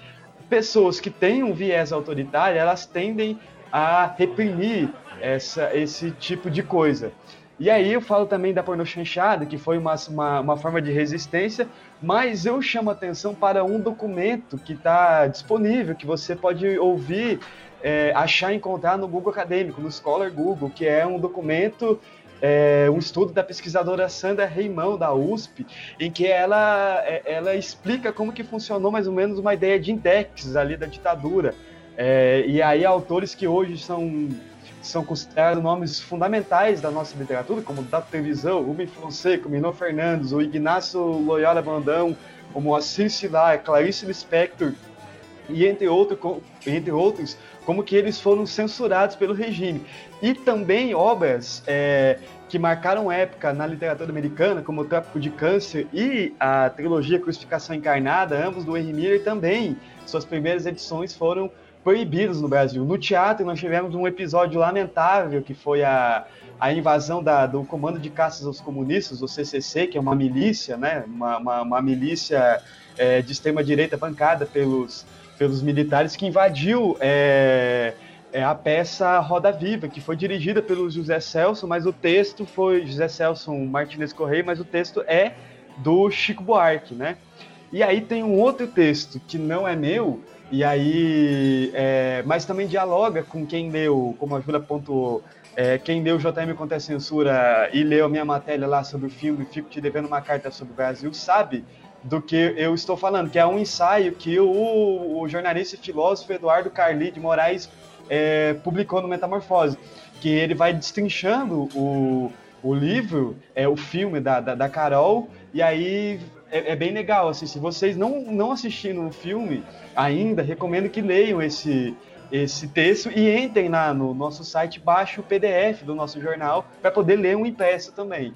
pessoas que têm um viés autoritário elas tendem a reprimir essa, esse tipo de coisa. E aí eu falo também da porno chanchada, que foi uma, uma, uma, forma de resistência, mas eu chamo atenção para um documento que está disponível, que você pode ouvir, é, achar e encontrar no Google Acadêmico, no Scholar Google, que é um documento, é, um estudo da pesquisadora Sandra Reimão, da USP, em que ela, é, ela explica como que funcionou mais ou menos uma ideia de index ali da ditadura. É, e aí autores que hoje são são considerados nomes fundamentais da nossa literatura, como Dato Televisão, Rubem Fonseca, Minor Fernandes, o Ignacio Loyola Bandão, como Assis Silar, Clarice Lispector, e entre, outro, entre outros, como que eles foram censurados pelo regime. E também obras é, que marcaram época na literatura americana, como O Trópico de Câncer e a trilogia Crucificação Encarnada, ambos do Henry Miller, também suas primeiras edições foram proibidos no Brasil. No teatro, nós tivemos um episódio lamentável, que foi a, a invasão da, do Comando de Caças aos Comunistas, o CCC, que é uma milícia, né? uma, uma, uma milícia é, de extrema-direita bancada pelos, pelos militares, que invadiu é, é, a peça Roda Viva, que foi dirigida pelo José Celso, mas o texto foi José Celso Martinez Correia, mas o texto é do Chico Buarque, né? E aí tem um outro texto que não é meu, e aí, é, mas também dialoga com quem leu, como a Júlia pontuou, é, quem leu JM contra a Censura e leu a minha matéria lá sobre o filme, fico te devendo uma carta sobre o Brasil, sabe do que eu estou falando, que é um ensaio que o, o jornalista e filósofo Eduardo Carli de Moraes é, publicou no Metamorfose, que ele vai destrinchando o, o livro, é, o filme da, da, da Carol, e aí é, é, bem legal. Assim, se vocês não, não assistiram o filme ainda, recomendo que leiam esse, esse texto e entrem lá no nosso site, baixem o PDF do nosso jornal para poder ler um impresso também.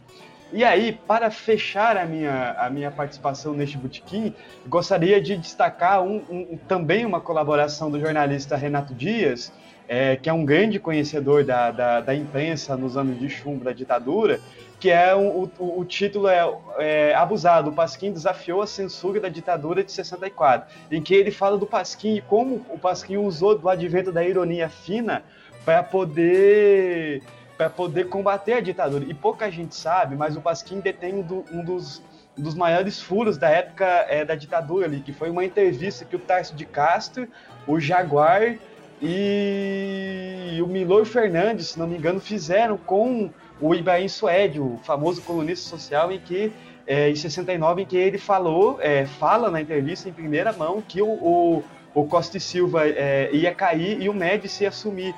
E aí, para fechar a minha, a minha participação neste botequim, gostaria de destacar um, um, também uma colaboração do jornalista Renato Dias, é, que é um grande conhecedor da, da, da, imprensa nos anos de chumbo da ditadura, que é o, o, o título é, é, Abusado, o Pasquim desafiou a censura da ditadura de 64, em que ele fala do Pasquim e como o Pasquim usou do advento da ironia fina para poder para poder combater a ditadura. E pouca gente sabe, mas o Pasquim detém um, do, um dos, dos maiores furos da época é, da ditadura ali, que foi uma entrevista que o Tarso de Castro, o Jaguar e o Milor Fernandes, se não me engano, fizeram com o Ibrahim Suede, o famoso colunista social, em que é, em 69, em que ele falou, é, fala na entrevista em primeira mão que o, o, o Costa e Silva é, ia cair e o Médici ia assumir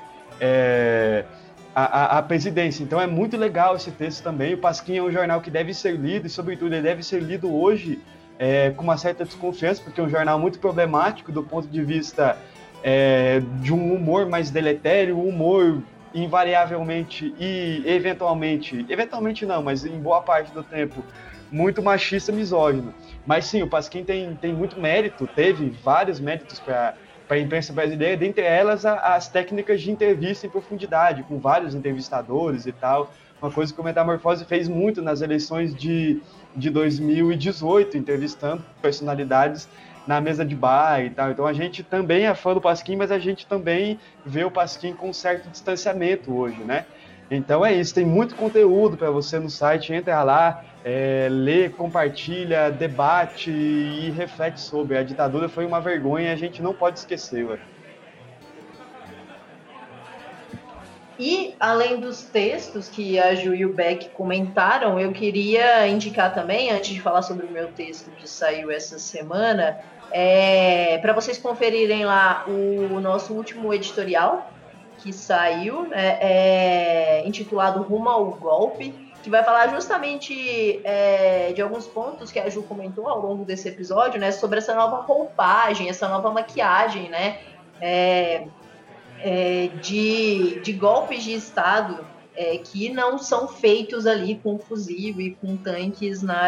a, a, a, presidência. Então é muito legal esse texto também. O Pasquim é um jornal que deve ser lido e, sobretudo, ele deve ser lido hoje com uma certa desconfiança, porque é um jornal muito problemático do ponto de vista de um humor mais deletério, um humor invariavelmente e eventualmente, eventualmente não, mas em boa parte do tempo, muito machista misógino. Mas sim, o Pasquim tem, tem muito mérito, teve vários méritos para a imprensa brasileira, dentre elas a, as técnicas de entrevista em profundidade, com vários entrevistadores e tal. Uma coisa que o Metamorfose fez muito nas eleições de, de 2018, entrevistando personalidades na mesa de bar e tal. Então a gente também é fã do Pasquim, mas a gente também vê o Pasquim com um certo distanciamento hoje, né? Então é isso, tem muito conteúdo para você no site, entra lá, é, lê, compartilha, debate e reflete sobre. A ditadura foi uma vergonha e a gente não pode esquecer, ué. E além dos textos que a Ju e o Beck comentaram, eu queria indicar também, antes de falar sobre o meu texto que saiu essa semana, é, para vocês conferirem lá o nosso último editorial que saiu, né, é, intitulado Rumo ao Golpe, que vai falar justamente é, de alguns pontos que a Ju comentou ao longo desse episódio, né, sobre essa nova roupagem, essa nova maquiagem, né, é, de, de golpes de Estado é, que não são feitos ali com fuzil e com tanques na,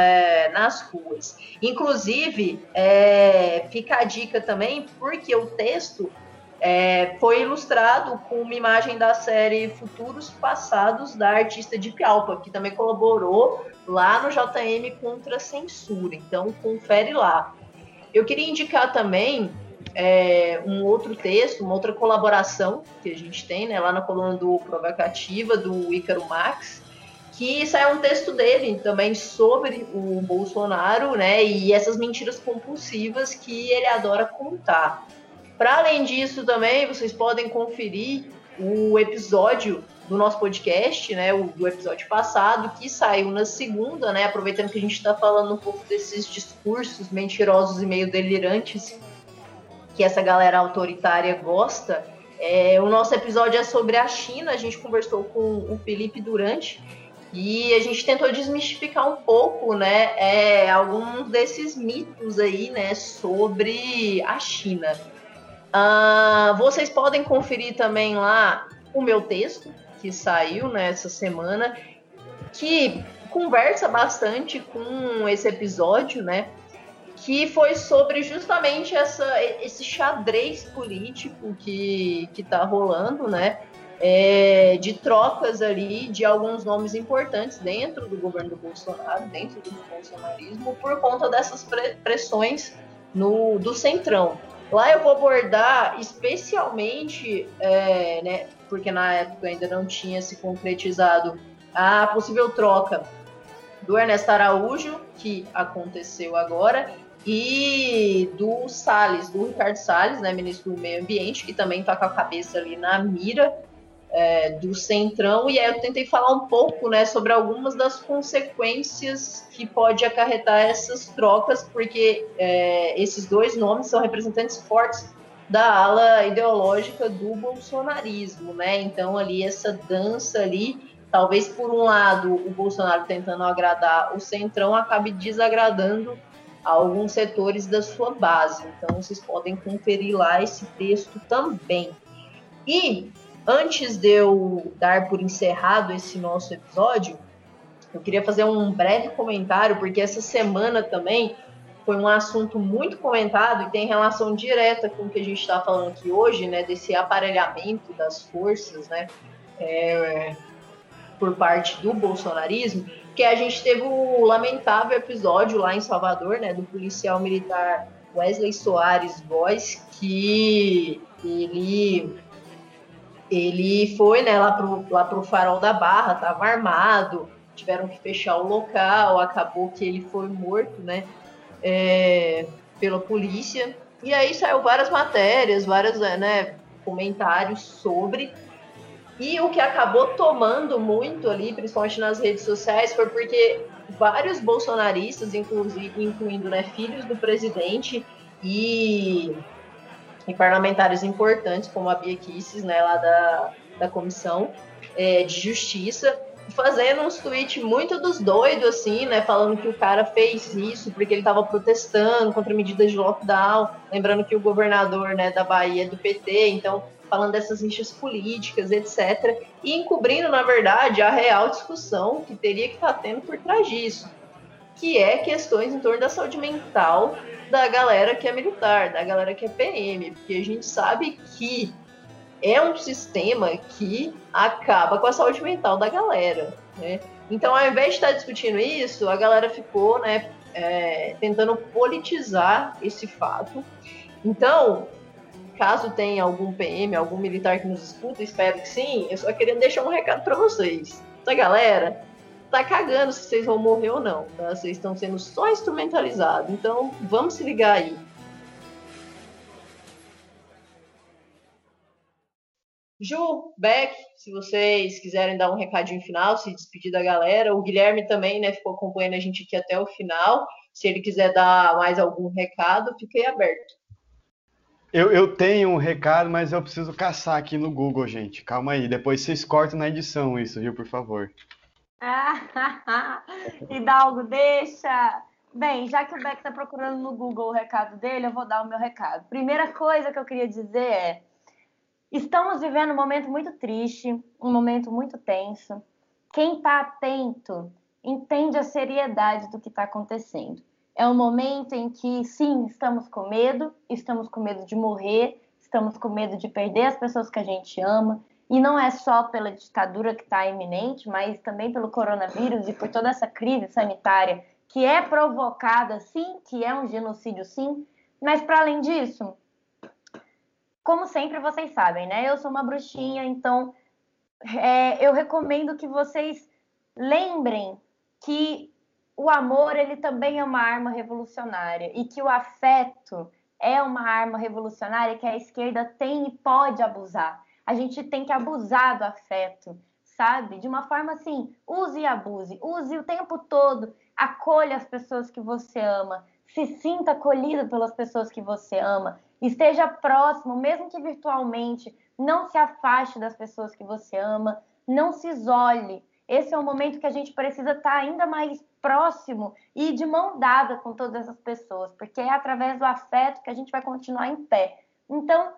nas ruas. Inclusive, é, fica a dica também, porque o texto é, foi ilustrado com uma imagem da série Futuros Passados da artista de Pialpa, que também colaborou lá no JM contra a censura. Então, confere lá. Eu queria indicar também é, um outro texto, uma outra colaboração que a gente tem né, lá na coluna do Provocativa, do Ícaro Max, que saiu um texto dele também sobre o Bolsonaro né, e essas mentiras compulsivas que ele adora contar. Para além disso, também vocês podem conferir o episódio do nosso podcast, né, o do episódio passado, que saiu na segunda, né, aproveitando que a gente está falando um pouco desses discursos mentirosos e meio delirantes que essa galera autoritária gosta. É, o nosso episódio é sobre a China, a gente conversou com o Felipe Durante e a gente tentou desmistificar um pouco, né, é, alguns desses mitos aí, né, sobre a China. Uh, vocês podem conferir também lá o meu texto que saiu nessa né, semana, que conversa bastante com esse episódio, né? Que foi sobre justamente essa, esse xadrez político que está rolando, né? É, de trocas ali de alguns nomes importantes dentro do governo do Bolsonaro, dentro do bolsonarismo, por conta dessas pressões no, do Centrão. Lá eu vou abordar especialmente, é, né, porque na época ainda não tinha se concretizado a possível troca do Ernesto Araújo, que aconteceu agora, e do Salles, do Ricardo Salles, né, ministro do Meio Ambiente, que também está com a cabeça ali na mira é, do Centrão, e aí eu tentei falar um pouco né, sobre algumas das consequências que pode acarretar essas trocas, porque é, esses dois nomes são representantes fortes da ala ideológica do bolsonarismo, né? Então ali essa dança ali, talvez por um lado o Bolsonaro tentando agradar o Centrão acabe desagradando alguns setores da sua base. Então, vocês podem conferir lá esse texto também. E antes de eu dar por encerrado esse nosso episódio, eu queria fazer um breve comentário, porque essa semana também foi um assunto muito comentado e tem relação direta com o que a gente está falando aqui hoje, né, desse aparelhamento das forças, né, é, por parte do bolsonarismo, que a gente teve o lamentável episódio lá em Salvador, né, do policial militar Wesley Soares Voz, que ele ele foi né, lá pro, lá pro farol da Barra, estava armado, tiveram que fechar o local, acabou que ele foi morto, né? É, pela polícia. E aí saiu várias matérias, vários né, comentários sobre. E o que acabou tomando muito ali, principalmente nas redes sociais, foi porque vários bolsonaristas, inclusive, incluindo né, filhos do presidente e e parlamentares importantes, como a Bia Kisses, né, lá da, da Comissão é, de Justiça, fazendo uns tweets muito dos doidos, assim, né, falando que o cara fez isso porque ele estava protestando contra medidas de lockdown, lembrando que o governador, né, da Bahia é do PT, então falando dessas rixas políticas, etc. E encobrindo, na verdade, a real discussão que teria que estar tá tendo por trás disso, que é questões em torno da saúde mental da galera que é militar, da galera que é PM, porque a gente sabe que é um sistema que acaba com a saúde mental da galera, né? Então, ao invés de estar discutindo isso, a galera ficou, né, é, tentando politizar esse fato. Então, caso tenha algum PM, algum militar que nos escuta, espero que sim, eu só queria deixar um recado para vocês. Essa galera tá cagando se vocês vão morrer ou não, tá? Vocês estão sendo só instrumentalizados. Então, vamos se ligar aí. Ju, Beck, se vocês quiserem dar um recadinho final, se despedir da galera. O Guilherme também, né, ficou acompanhando a gente aqui até o final. Se ele quiser dar mais algum recado, fiquei aberto. Eu, eu tenho um recado, mas eu preciso caçar aqui no Google, gente. Calma aí. Depois vocês cortam na edição isso, viu, por favor. Hidalgo, deixa. Bem, já que o Beck está procurando no Google o recado dele, eu vou dar o meu recado. Primeira coisa que eu queria dizer é: estamos vivendo um momento muito triste, um momento muito tenso. Quem está atento entende a seriedade do que está acontecendo. É um momento em que, sim, estamos com medo, estamos com medo de morrer, estamos com medo de perder as pessoas que a gente ama, e não é só pela ditadura que está iminente, mas também pelo coronavírus e por toda essa crise sanitária que é provocada, sim, que é um genocídio, sim. Mas para além disso, como sempre vocês sabem, né? Eu sou uma bruxinha, então é, eu recomendo que vocês lembrem que o amor ele também é uma arma revolucionária. E que o afeto é uma arma revolucionária que a esquerda tem e pode abusar. A gente tem que abusar do afeto, sabe? De uma forma assim, use e abuse, use o tempo todo, acolha as pessoas que você ama, se sinta acolhido pelas pessoas que você ama, esteja próximo, mesmo que virtualmente, não se afaste das pessoas que você ama, não se isole. Esse é o momento que a gente precisa estar ainda mais próximo e de mão dada com todas essas pessoas, porque é através do afeto que a gente vai continuar em pé. Então,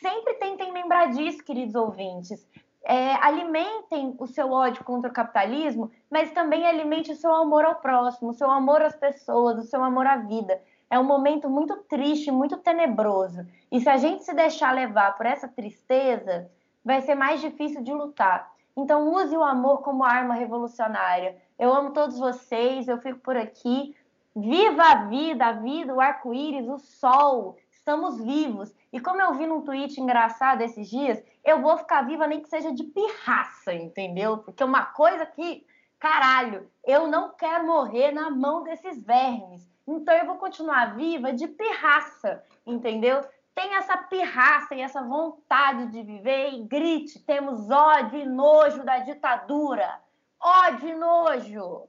Sempre tentem lembrar disso, queridos ouvintes. É, alimentem o seu ódio contra o capitalismo, mas também alimente o seu amor ao próximo, o seu amor às pessoas, o seu amor à vida. É um momento muito triste, muito tenebroso. E se a gente se deixar levar por essa tristeza, vai ser mais difícil de lutar. Então, use o amor como arma revolucionária. Eu amo todos vocês, eu fico por aqui. Viva a vida, a vida, o arco-íris, o sol. Estamos vivos. E como eu vi num tweet engraçado esses dias, eu vou ficar viva nem que seja de pirraça, entendeu? Porque uma coisa que, caralho, eu não quero morrer na mão desses vermes. Então eu vou continuar viva de pirraça, entendeu? Tem essa pirraça e essa vontade de viver e grite: temos ódio e nojo da ditadura. Ódio e nojo.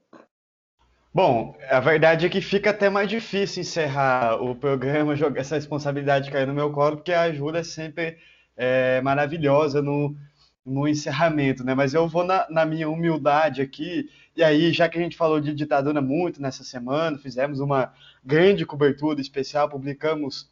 Bom, a verdade é que fica até mais difícil encerrar o programa, jogar essa responsabilidade cair no meu colo, porque a Júlia é sempre é, maravilhosa no, no encerramento, né? Mas eu vou na, na, minha humildade aqui, e aí, já que a gente falou de ditadura muito nessa semana, fizemos uma grande cobertura especial, publicamos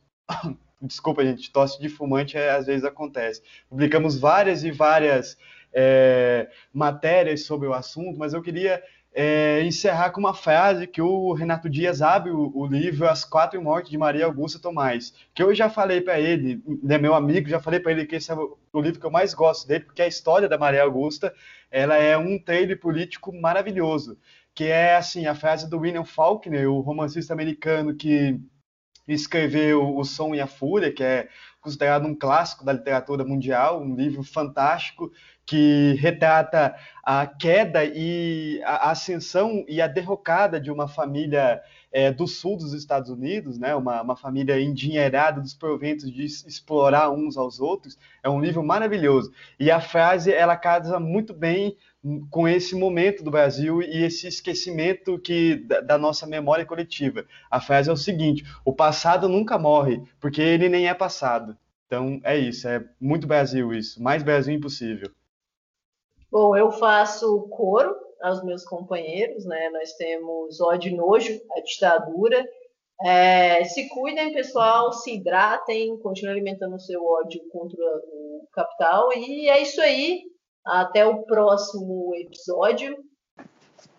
Desculpa, gente, tosse de fumante é, às vezes acontece. Publicamos várias e várias é, matérias sobre o assunto, mas eu queria é, encerrar com uma frase que o Renato Dias abre o, o, livro As Quatro Mortes de Maria Augusta Tomás, que eu já falei para ele, é meu amigo, já falei para ele que esse é o, o, livro que eu mais gosto dele, porque a história da Maria Augusta, ela é um trailer político maravilhoso, que é assim, a frase do William Faulkner, o romancista americano que escreveu O Som e a Fúria, que é considerado um clássico da literatura mundial, um livro fantástico, que retrata a queda e a ascensão e a derrocada de uma família é, do sul dos Estados Unidos, né? uma, uma família endinheirada dos proventos de explorar uns aos outros. É um livro maravilhoso. E a frase, ela casa muito bem com esse momento do Brasil e esse esquecimento que da, da nossa memória coletiva. A frase é o seguinte: o passado nunca morre, porque ele nem é passado. Então é isso, é muito Brasil isso, mais Brasil impossível. Bom, eu faço coro aos meus companheiros, né? Nós temos ódio e nojo, a ditadura. É, se cuidem, pessoal, se hidratem, continuem alimentando o seu ódio contra o capital. E é isso aí. Até o próximo episódio.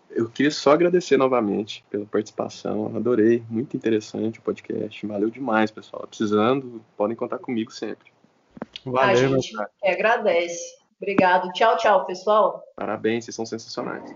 Eu queria só agradecer novamente pela participação. Adorei, muito interessante o podcast. Valeu demais, pessoal. Precisando, podem contar comigo sempre. Valeu, a gente agradece. Obrigado. Tchau, tchau, pessoal. Parabéns, vocês são sensacionais.